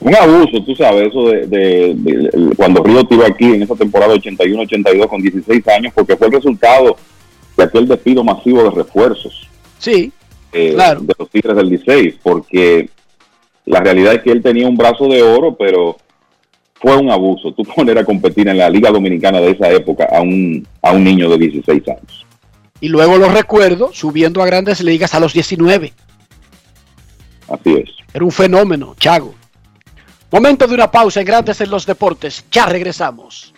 Un abuso, tú sabes, eso de, de- de- de- cuando Río tiró aquí en esa temporada 81-82 con 16 años, porque fue el resultado de aquel despido masivo de refuerzos Sí, eh, Claro. de los Tigres del 16, porque la realidad es que él tenía un brazo de oro, pero fue un abuso tú poner a competir en la Liga Dominicana de esa época a un, a un niño de 16 años. y luego lo recuerdo subiendo a grandes ligas a los 19. Así es. Era un fenómeno, Chago. Momento de una pausa en Grandes en los Deportes. Ya regresamos.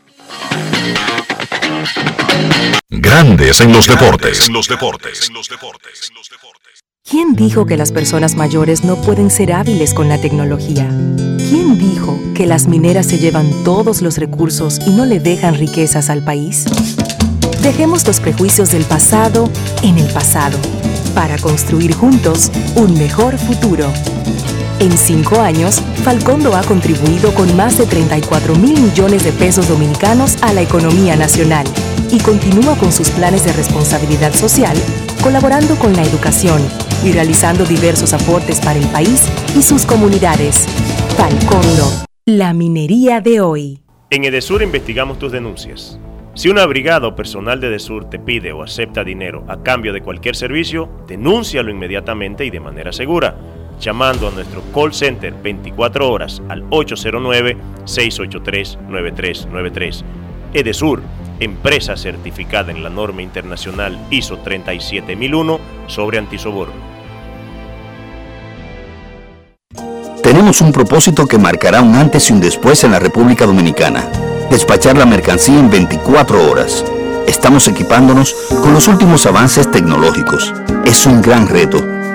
Grandes en los deportes. En los deportes. ¿Quién dijo que las personas mayores no pueden ser hábiles con la tecnología? ¿Quién dijo que las mineras se llevan todos los recursos y no le dejan riquezas al país? Dejemos los prejuicios del pasado en el pasado para construir juntos un mejor futuro. En cinco años, Falcondo ha contribuido con más de 34 mil millones de pesos dominicanos a la economía nacional y continúa con sus planes de responsabilidad social, colaborando con la educación y realizando diversos aportes para el país y sus comunidades. Falcondo, la minería de hoy. En Edesur investigamos tus denuncias. Si una brigada o personal de Edesur te pide o acepta dinero a cambio de cualquier servicio, denúncialo inmediatamente y de manera segura, llamando a nuestro call center 24 horas al 809-683-9393. Edesur, empresa certificada en la norma internacional ISO 37001 sobre antisoborno. Tenemos un propósito que marcará un antes y un después en la República Dominicana. Despachar la mercancía en 24 horas. Estamos equipándonos con los últimos avances tecnológicos. Es un gran reto,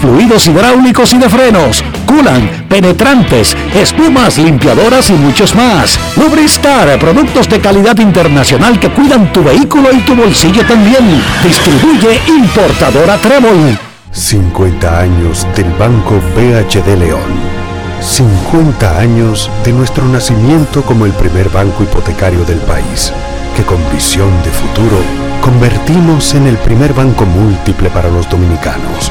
fluidos hidráulicos y de frenos, culan, penetrantes, espumas, limpiadoras y muchos más. Lubristar, productos de calidad internacional que cuidan tu vehículo y tu bolsillo también. Distribuye importadora Trébol. 50 años del Banco BHD León. 50 años de nuestro nacimiento como el primer banco hipotecario del país, que con visión de futuro convertimos en el primer banco múltiple para los dominicanos.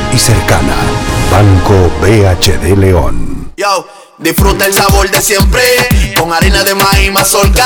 y cercana. Banco BHD León. Yo, disfruta el sabor de siempre con harina de maíz mazorca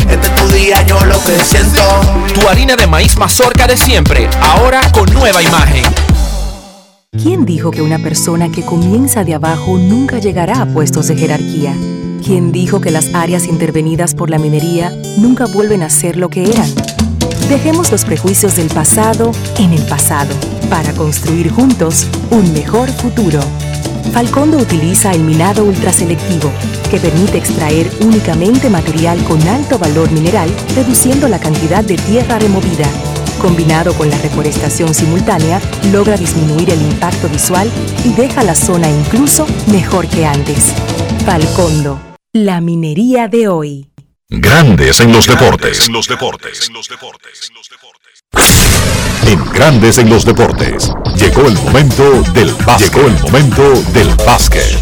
Este es tu día, yo lo que siento. Tu harina de maíz mazorca de siempre, ahora con nueva imagen. ¿Quién dijo que una persona que comienza de abajo nunca llegará a puestos de jerarquía? ¿Quién dijo que las áreas intervenidas por la minería nunca vuelven a ser lo que eran? Dejemos los prejuicios del pasado en el pasado para construir juntos un mejor futuro. Falcondo utiliza el minado ultraselectivo, que permite extraer únicamente material con alto valor mineral, reduciendo la cantidad de tierra removida. Combinado con la reforestación simultánea, logra disminuir el impacto visual y deja la zona incluso mejor que antes. Falcondo, la minería de hoy. Grandes en los deportes. En los deportes. En Grandes en los deportes. Llegó el momento del básquet. Llegó el momento del básquet.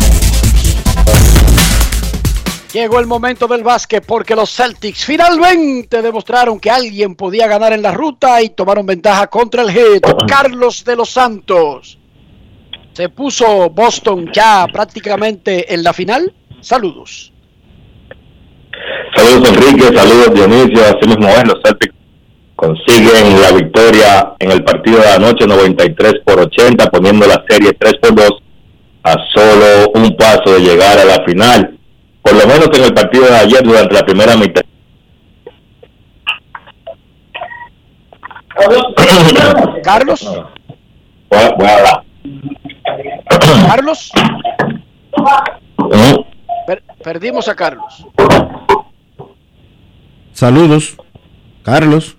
Llegó el momento del básquet porque los Celtics finalmente demostraron que alguien podía ganar en la ruta y tomaron ventaja contra el Heat. Carlos de los Santos. Se puso Boston ya prácticamente en la final. Saludos. Saludos Enrique, saludos Dionisio, así mismo es, los Celtics consiguen la victoria en el partido de anoche 93 por 80, poniendo la serie 3 por 2 a solo un paso de llegar a la final. Por lo menos en el partido de ayer durante la primera mitad. Carlos. Carlos. Per- perdimos a Carlos. Saludos. Carlos.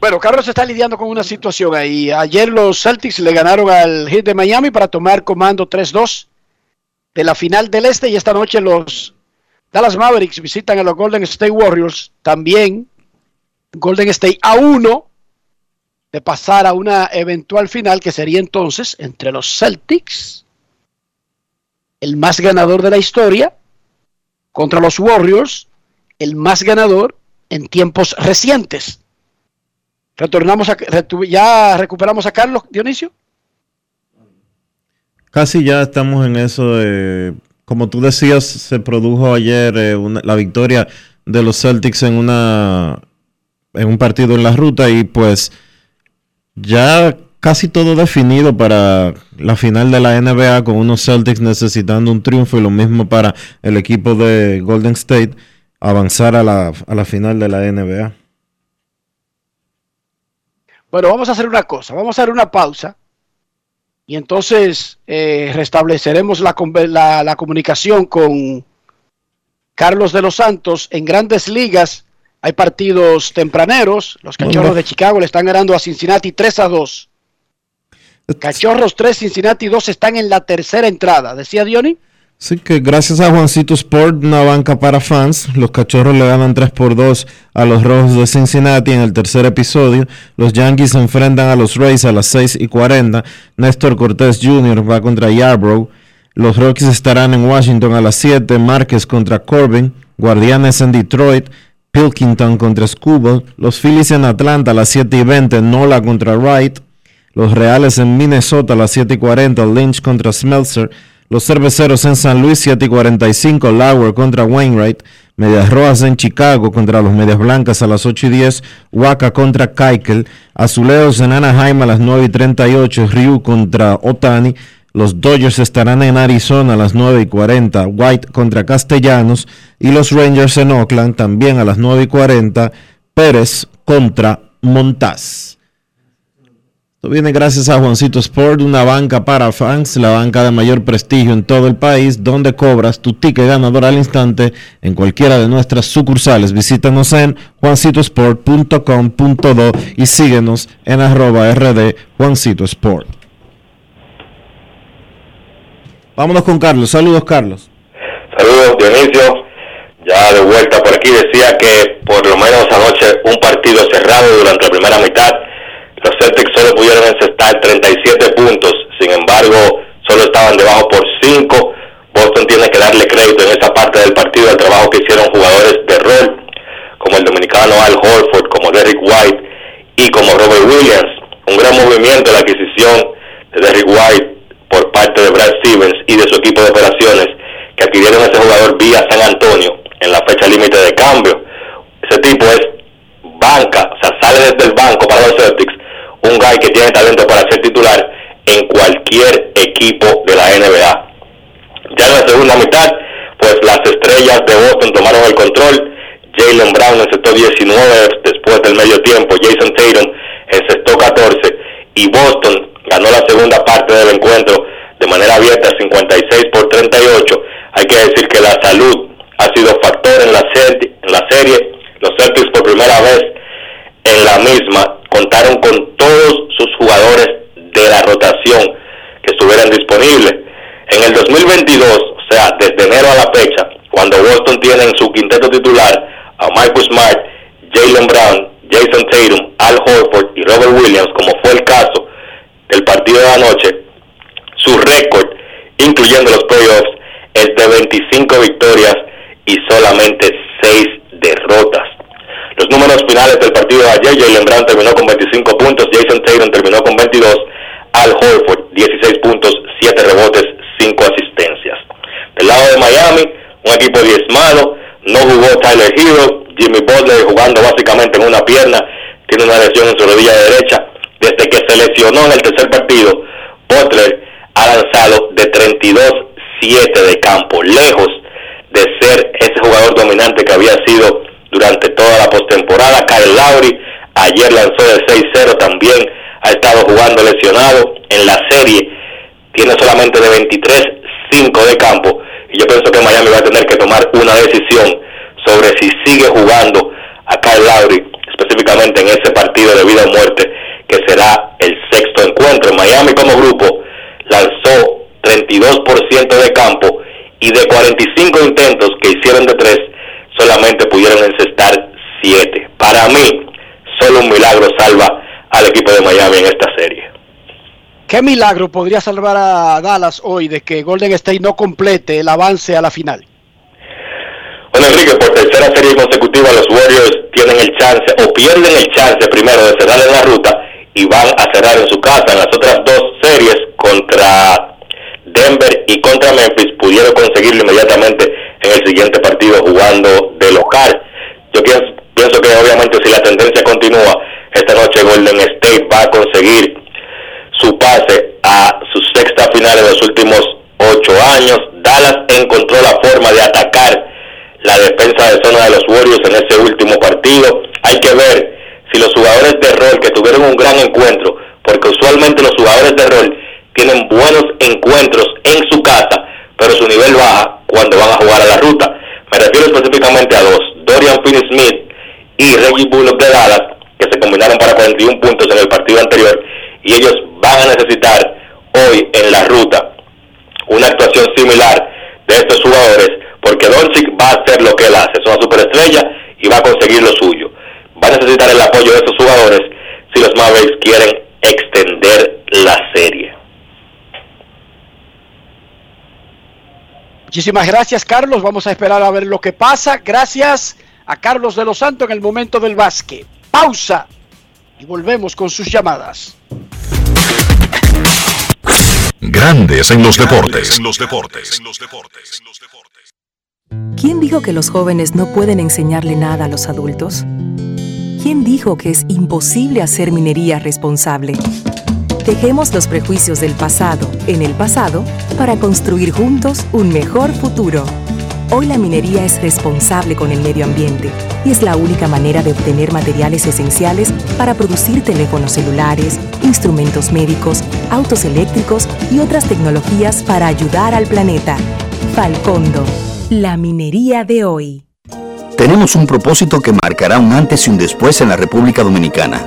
Bueno, Carlos está lidiando con una situación ahí. Ayer los Celtics le ganaron al Heat de Miami para tomar comando 3-2 de la final del Este y esta noche los Dallas Mavericks visitan a los Golden State Warriors. También Golden State a uno de pasar a una eventual final que sería entonces entre los Celtics, el más ganador de la historia, contra los Warriors, el más ganador en tiempos recientes. Retornamos a, ya recuperamos a Carlos Dionisio. Casi ya estamos en eso de, como tú decías, se produjo ayer eh, una- la victoria de los Celtics en una en un partido en la ruta y pues ya casi todo definido para la final de la NBA con unos Celtics necesitando un triunfo y lo mismo para el equipo de Golden State avanzar a la, a la final de la NBA. Bueno, vamos a hacer una cosa, vamos a hacer una pausa y entonces eh, restableceremos la, la- la comunicación con Carlos de los Santos. En grandes ligas hay partidos tempraneros, los Cachorros Bueno. de Chicago le están ganando a Cincinnati 3 a 2. Cachorros 3, Cincinnati 2 están en la tercera entrada, decía Diony. Sí, que gracias a Juancito Sport, una banca para fans, los cachorros le ganan 3 por 2 a los Rojos de Cincinnati en el tercer episodio. Los Yankees enfrentan a los Rays a las 6 y 40. Néstor Cortés Jr. va contra Yarbrough. Los Rockies estarán en Washington a las 7. Márquez contra Corbin. Guardianes en Detroit. Pilkington contra Scubble. Los Phillies en Atlanta a las 7 y 20. Nola contra Wright. Los Reales en Minnesota a las 7 y 40. Lynch contra Smeltzer. Los Cerveceros en San Luis 7 y 45. Lauer contra Wainwright. Medias Rojas en Chicago contra los Medias Blancas a las 8 y 10. Waka contra Keikel. Azulejos en Anaheim a las 9 y 38. Ryu contra Otani. Los Dodgers estarán en Arizona a las 9 y 40. White contra Castellanos. Y los Rangers en Oakland también a las 9 y 40. Pérez contra Montaz. Esto viene gracias a Juancito Sport, una banca para fans, la banca de mayor prestigio en todo el país, donde cobras tu ticket ganador al instante en cualquiera de nuestras sucursales. Visítanos en juancitosport.com.do y síguenos en arroba rd Juancito Sport. Vámonos con Carlos. Saludos, Carlos. Saludos, Dionisio. Ya de vuelta por aquí decía que por lo menos anoche un partido cerrado durante la primera mitad. Los Celtics solo pudieron encestar 37 puntos, sin embargo, solo estaban debajo por 5. Boston tiene que darle crédito en esa parte del partido al trabajo que hicieron jugadores de rol, como el dominicano Al Horford, como Derrick White y como Robert Williams. Un gran movimiento la adquisición de Derrick White por parte de Brad Stevens y de su equipo de operaciones que adquirieron a ese jugador vía San Antonio en la fecha límite de cambio. Ese tipo es banca, o sea, sale desde el banco para los Celtics, un guy que tiene talento para ser titular en cualquier equipo de la NBA. Ya en la segunda mitad, pues las estrellas de Boston tomaron el control. Jalen Brown encestó 19 después del medio tiempo, Jason Tatum encestó 14 y Boston ganó la segunda parte del encuentro de manera abierta 56 por 38. Hay que decir que la salud ha sido factor en la, en la serie. Los Celtics por primera vez en la misma contaron con todos sus jugadores de la rotación que estuvieran disponibles. En el 2022, o sea, desde enero a la fecha, cuando Boston tiene en su quinteto titular a Michael Smart, Jalen Brown, Jason Tatum, Al Horford y Robert Williams, como fue el caso del partido de anoche, su récord, incluyendo los playoffs, es de 25 victorias y solamente 6 derrotas. Los números finales del partido de ayer, Jalen Brown terminó con 25 puntos, Jason Tatum terminó con 22, Al Horford 16 puntos, 7 rebotes, 5 asistencias. Del lado de Miami, un equipo diezmado, no jugó Tyler Hero, Jimmy Butler jugando básicamente en una pierna, tiene una lesión en su rodilla derecha. Desde que se lesionó en el tercer partido, Butler ha lanzado de 32-7 de campo, lejos de ser ese jugador dominante que había sido durante toda la postemporada. Kyle Lowry ayer lanzó de 6-0 también, ha estado jugando lesionado en la serie, tiene solamente de 23-5 de campo y yo pienso que Miami va a tener que tomar una decisión sobre si sigue jugando a Kyle Lowry específicamente en ese partido de vida o muerte que será el sexto encuentro. Miami como grupo lanzó 32% de campo y de 45 intentos que hicieron de tres, solamente pudieron encestar 7. Para mí, solo un milagro salva al equipo de Miami en esta serie. ¿Qué milagro podría salvar a Dallas hoy de que Golden State no complete el avance a la final? Bueno, Enrique, por tercera serie consecutiva los Warriors tienen el chance o pierden el chance primero de cerrar en la ruta y van a cerrar en su casa. En las otras dos series contra Denver y contra Memphis pudieron conseguirlo inmediatamente en el siguiente partido jugando de local. Yo pienso, pienso que obviamente si la tendencia continúa, esta noche Golden State va a conseguir su pase a su sexta final en los últimos ocho años. Dallas encontró la forma de atacar la defensa de zona de los Warriors en ese último partido. Hay que ver si los jugadores de rol que tuvieron un gran encuentro, porque usualmente los jugadores de rol tienen buenos encuentros en su casa, pero su nivel baja cuando van a jugar a la ruta. Me refiero específicamente a dos, Dorian Finney-Smith y Reggie Bullock de Dallas, que se combinaron para 41 puntos en el partido anterior, y ellos van a necesitar hoy en la ruta una actuación similar de estos jugadores, porque Doncic va a hacer lo que él hace, es una superestrella y va a conseguir lo suyo va a necesitar el apoyo de estos jugadores si los Mavericks quieren extender la serie. Muchísimas gracias, Carlos. Vamos a esperar a ver lo que pasa. Gracias a Carlos de los Santos en el momento del básquet. Pausa y volvemos con sus llamadas. Grandes en los deportes. En los deportes. ¿Quién dijo que los jóvenes no pueden enseñarle nada a los adultos? ¿Quién dijo que es imposible hacer minería responsable? Dejemos los prejuicios del pasado en el pasado para construir juntos un mejor futuro. Hoy la minería es responsable con el medio ambiente y es la única manera de obtener materiales esenciales para producir teléfonos celulares, instrumentos médicos, autos eléctricos y otras tecnologías para ayudar al planeta. Falcondo, la minería de hoy. Tenemos un propósito que marcará un antes y un después en la República Dominicana.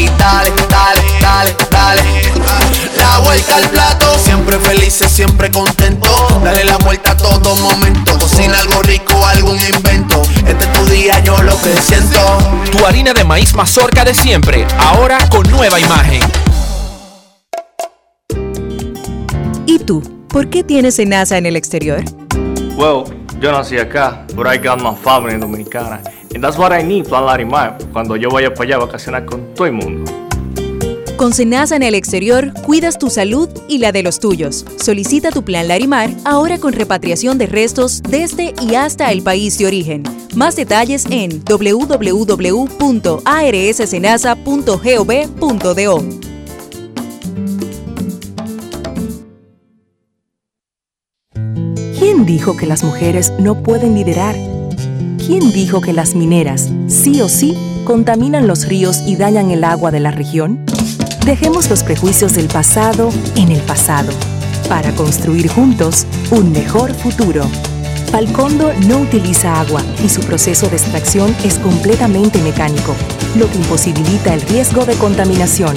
y dale, dale, dale, dale. La vuelta al plato, siempre felices, siempre contento. Dale la vuelta a todo momento. Cocina algo rico, algún invento. Este es tu día, yo lo que siento. Tu harina de maíz mazorca de siempre, ahora con nueva imagen. ¿Y tú? ¿Por qué tienes enaza en el exterior? Well, yo nací acá, but I got my family dominicana. And that's what I need, Plan Larimar, cuando yo vaya para allá a vacacionar con todo el mundo. Con Senasa en el exterior, cuidas tu salud y la de los tuyos. Solicita tu plan Larimar ahora con repatriación de restos desde y hasta el país de origen. Más detalles en www.arssenasa.gov.do. ¿Quién dijo que las mujeres no pueden liderar? ¿Quién dijo que las mineras, sí o sí, contaminan los ríos y dañan el agua de la región? Dejemos los prejuicios del pasado en el pasado para construir juntos un mejor futuro. Falcondo no utiliza agua y su proceso de extracción es completamente mecánico, lo que imposibilita el riesgo de contaminación.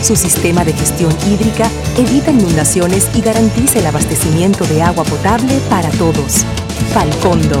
Su sistema de gestión hídrica evita inundaciones y garantiza el abastecimiento de agua potable para todos. Falcondo,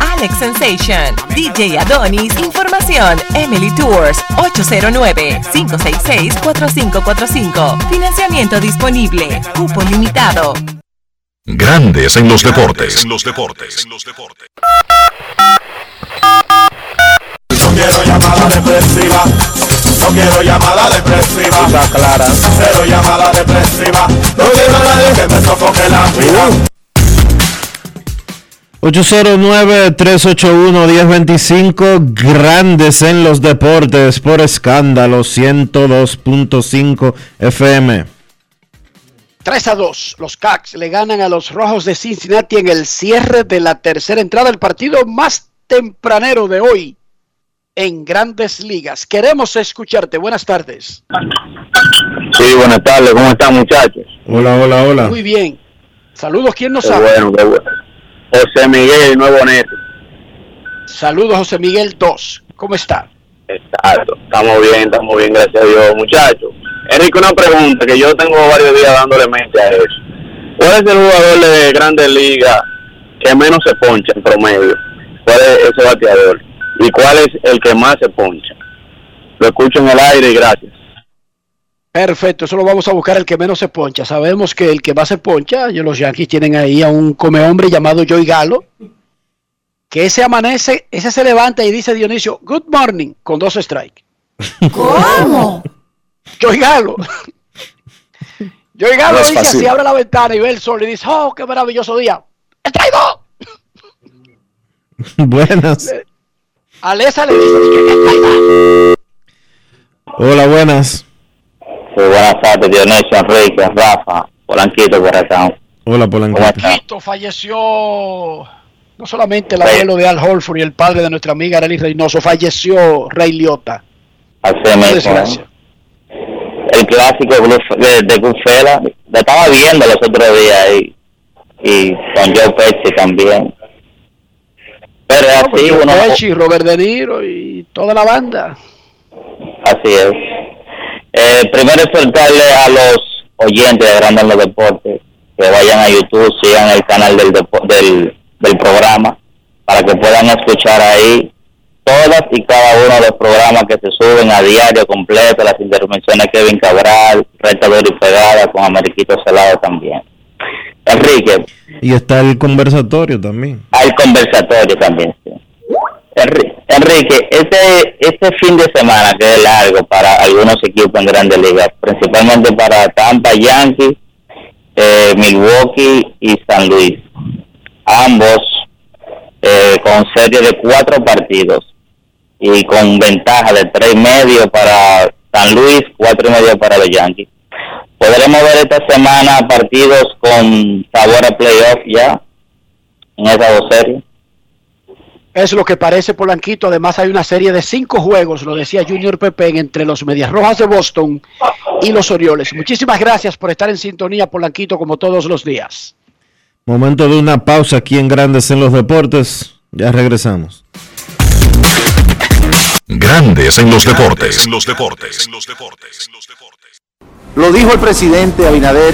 Sensation, DJ Adonis, Información, Emily Tours, 809-566-4545. Financiamiento disponible, cupo limitado. Grandes en los deportes. No quiero llamada depresiva. No quiero llamada depresiva. clara. Cero llamada depresiva. No quiero a nadie que me sofoque la vida. 809-381-1025, grandes en los deportes por escándalo 102.5 FM. 3 a 2. Los Cacs le ganan a los Rojos de Cincinnati en el cierre de la tercera entrada del partido más tempranero de hoy en grandes ligas. Queremos escucharte. Buenas tardes. Sí, buenas tardes, ¿cómo están muchachos? Hola, hola, hola. Muy bien. Saludos, ¿quién nos Qué habla? bueno, qué bueno. José Miguel, Nuevo Neto. Saludos, José Miguel 2. ¿Cómo está? Exacto, estamos bien, estamos bien, gracias a Dios, muchachos. Enrique, una pregunta que yo tengo varios días dándole mente a eso. ¿Cuál es el jugador de Grandes Ligas que menos se poncha en promedio? ¿Cuál es ese bateador? ¿Y cuál es el que más se poncha? Lo escucho en el aire y gracias. Perfecto, eso lo vamos a buscar el que menos se poncha. Sabemos que el que más se poncha, yo, los Yankees tienen ahí a un come hombre llamado Joey Galo, que ese amanece, ese se levanta y dice Dionisio, good morning, con dos strikes. ¿Cómo? Joey Galo. Joey Galo No dice fácil. así, abre la ventana y ve el sol y dice, oh, qué maravilloso día. ¡Strike dos! Buenas. A Lesa le dice, "Strike dos". Hola, buenas. Sí, buenas tardes, Dionisio, Enrique, Rafa, Polanquito por acá. Hola, Polanquito. Polanquito falleció no solamente el abuelo de Al Holford y el padre de nuestra amiga Arely Reynoso, falleció Rey Liotta. Así mismo. desgracia. El clásico de, de Goodfellas, lo estaba viendo los otros días y, y con Joe Pesci también. Pero es No, así, Joe uno, Pesci, Robert De Niro y toda la banda. así es. Eh, primero exhortarle a los oyentes de Grandes en los Deportes que vayan a YouTube, sigan el canal del, del, del programa para que puedan escuchar ahí todas y cada uno de los programas que se suben a diario completo, las intervenciones de Kevin Cabral, Recta Dura y Pegada con Ameriquito Celado también. Enrique, Y está el conversatorio también. hay conversatorio también. sí. Enri- Enrique, este, este fin de semana que es largo para algunos equipos en grandes ligas, principalmente para Tampa, Yankees, eh, Milwaukee y San Luis, ambos eh, con serie de cuatro partidos y con ventaja de tres y medio para San Luis, cuatro y medio para los Yankees. Podremos ver esta semana partidos con sabor a playoff ya en esas dos. Es lo que parece Polanquito. Además, hay una serie de cinco juegos, lo decía Junior Pepe, entre los Medias Rojas de Boston y los Orioles. Muchísimas gracias por estar en sintonía, Polanquito, como todos los días. Momento de una pausa aquí en Grandes en los Deportes. Ya regresamos. Grandes en los deportes. los deportes. Lo dijo el presidente Abinader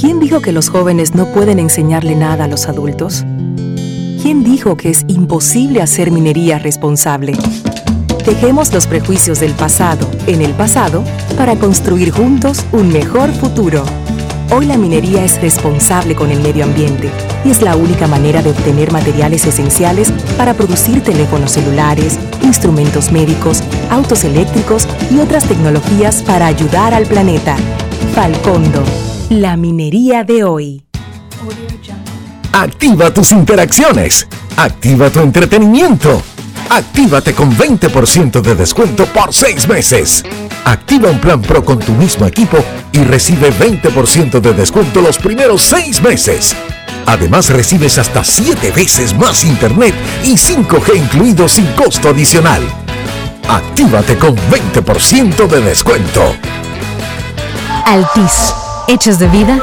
¿Quién dijo que los jóvenes no pueden enseñarle nada a los adultos? ¿Quién dijo que es imposible hacer minería responsable? Dejemos los prejuicios del pasado en el pasado para construir juntos un mejor futuro. Hoy la minería es responsable con el medio ambiente y es la única manera de obtener materiales esenciales para producir teléfonos celulares, instrumentos médicos, autos eléctricos y otras tecnologías para ayudar al planeta. Falcondo, la minería de hoy. Activa tus interacciones. Activa tu entretenimiento. Actívate con 20% de descuento por 6 meses. Activa un plan Pro con tu mismo equipo y recibe 20% de descuento los primeros 6 meses. Además recibes hasta 7 veces más internet y 5G incluido sin costo adicional. Actívate con 20% de descuento. Altis, hechos de vida,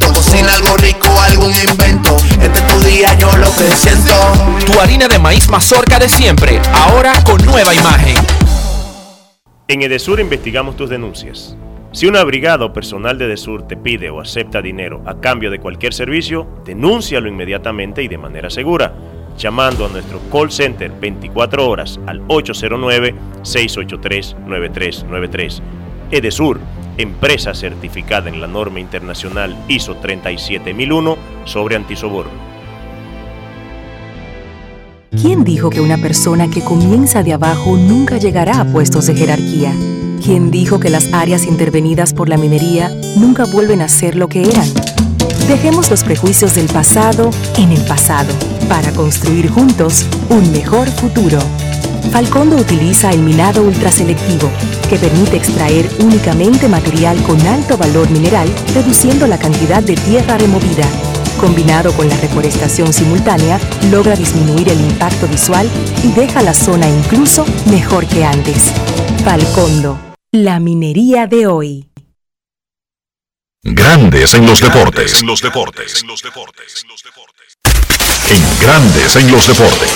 Cocina algo rico, algún invento. Este es tu día, yo lo que siento. Tu harina de maíz mazorca de siempre, ahora con nueva imagen. En Edesur investigamos tus denuncias. Si una brigada o personal de Edesur te pide o acepta dinero a cambio de cualquier servicio, denúncialo inmediatamente y de manera segura, llamando a nuestro call center 24 horas al 809-683-9393. Edesur, empresa certificada en la norma internacional ISO 37001 sobre antisoborno. ¿Quién dijo que una persona que comienza de abajo nunca llegará a puestos de jerarquía? ¿Quién dijo que las áreas intervenidas por la minería nunca vuelven a ser lo que eran? Dejemos los prejuicios del pasado en el pasado para construir juntos un mejor futuro. Falcondo utiliza el minado ultraselectivo, que permite extraer únicamente material con alto valor mineral, reduciendo la cantidad de tierra removida. Combinado con la reforestación simultánea, logra disminuir el impacto visual y deja la zona incluso mejor que antes. Falcondo, la minería de hoy. Grandes en los deportes. En los deportes. En Grandes en los deportes.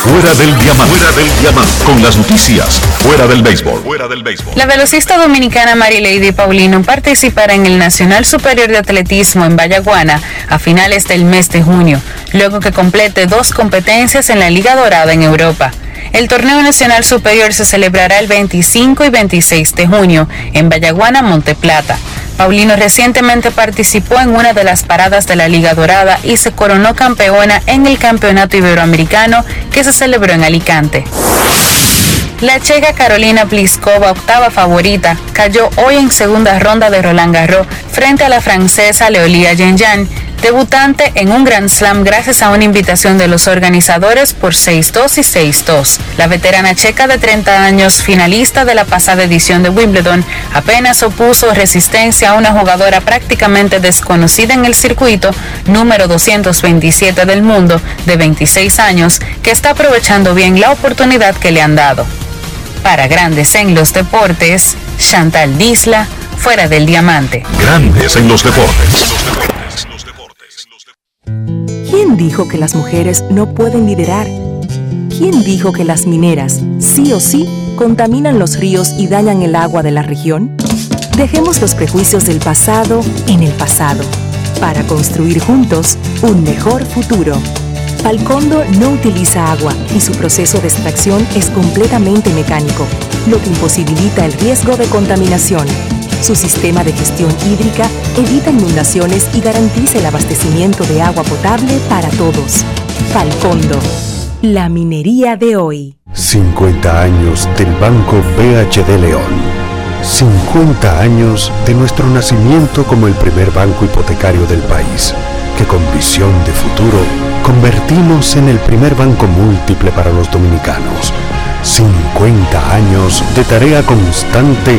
Fuera del diamante. Fuera del diamante. Con las noticias. Fuera del béisbol. Fuera del béisbol. La velocista dominicana Marilady Paulino participará en el Nacional Superior de Atletismo en Vallaguana a finales del mes de junio, luego que complete dos competencias en la Liga Dorada en Europa. El torneo nacional superior se celebrará el 25 y 26 de junio en Vallaguana, Monteplata. Paulino recientemente participó en una de las paradas de la Liga Dorada y se coronó campeona en el Campeonato Iberoamericano que se celebró en Alicante. La checa Carolina Pliskova, octava favorita, cayó hoy en segunda ronda de Roland Garros frente a la francesa Leolia Genjan, debutante en un Grand Slam gracias a una invitación de los organizadores por 6-2 y 6-2. La veterana checa de 30 años, finalista de la pasada edición de Wimbledon, apenas opuso resistencia a una jugadora prácticamente desconocida en el circuito, número 227 del mundo, de 26 años, que está aprovechando bien la oportunidad que le han dado. Para Grandes en los Deportes, Chantal Disla, fuera del diamante. Grandes en los deportes. ¿Quién dijo que las mujeres no pueden liderar? ¿Quién dijo que las mineras, sí o sí, contaminan los ríos y dañan el agua de la región? Dejemos los prejuicios del pasado en el pasado, para construir juntos un mejor futuro. Falcondo no utiliza agua y su proceso de extracción es completamente mecánico, lo que imposibilita el riesgo de contaminación. Su sistema de gestión hídrica evita inundaciones y garantiza el abastecimiento de agua potable para todos. Falcondo, la minería de hoy. 50 años del Banco BHD León. 50 años de nuestro nacimiento como el primer banco hipotecario del país, que con visión de futuro convertimos en el primer banco múltiple para los dominicanos. 50 años de tarea constante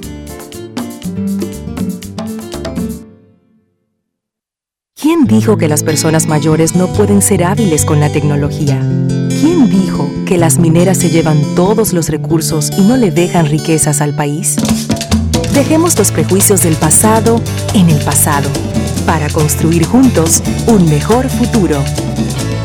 dijo que las personas mayores no pueden ser hábiles con la tecnología? ¿Quién dijo que las mineras se llevan todos los recursos y no le dejan riquezas al país? Dejemos los prejuicios del pasado en el pasado para construir juntos un mejor futuro.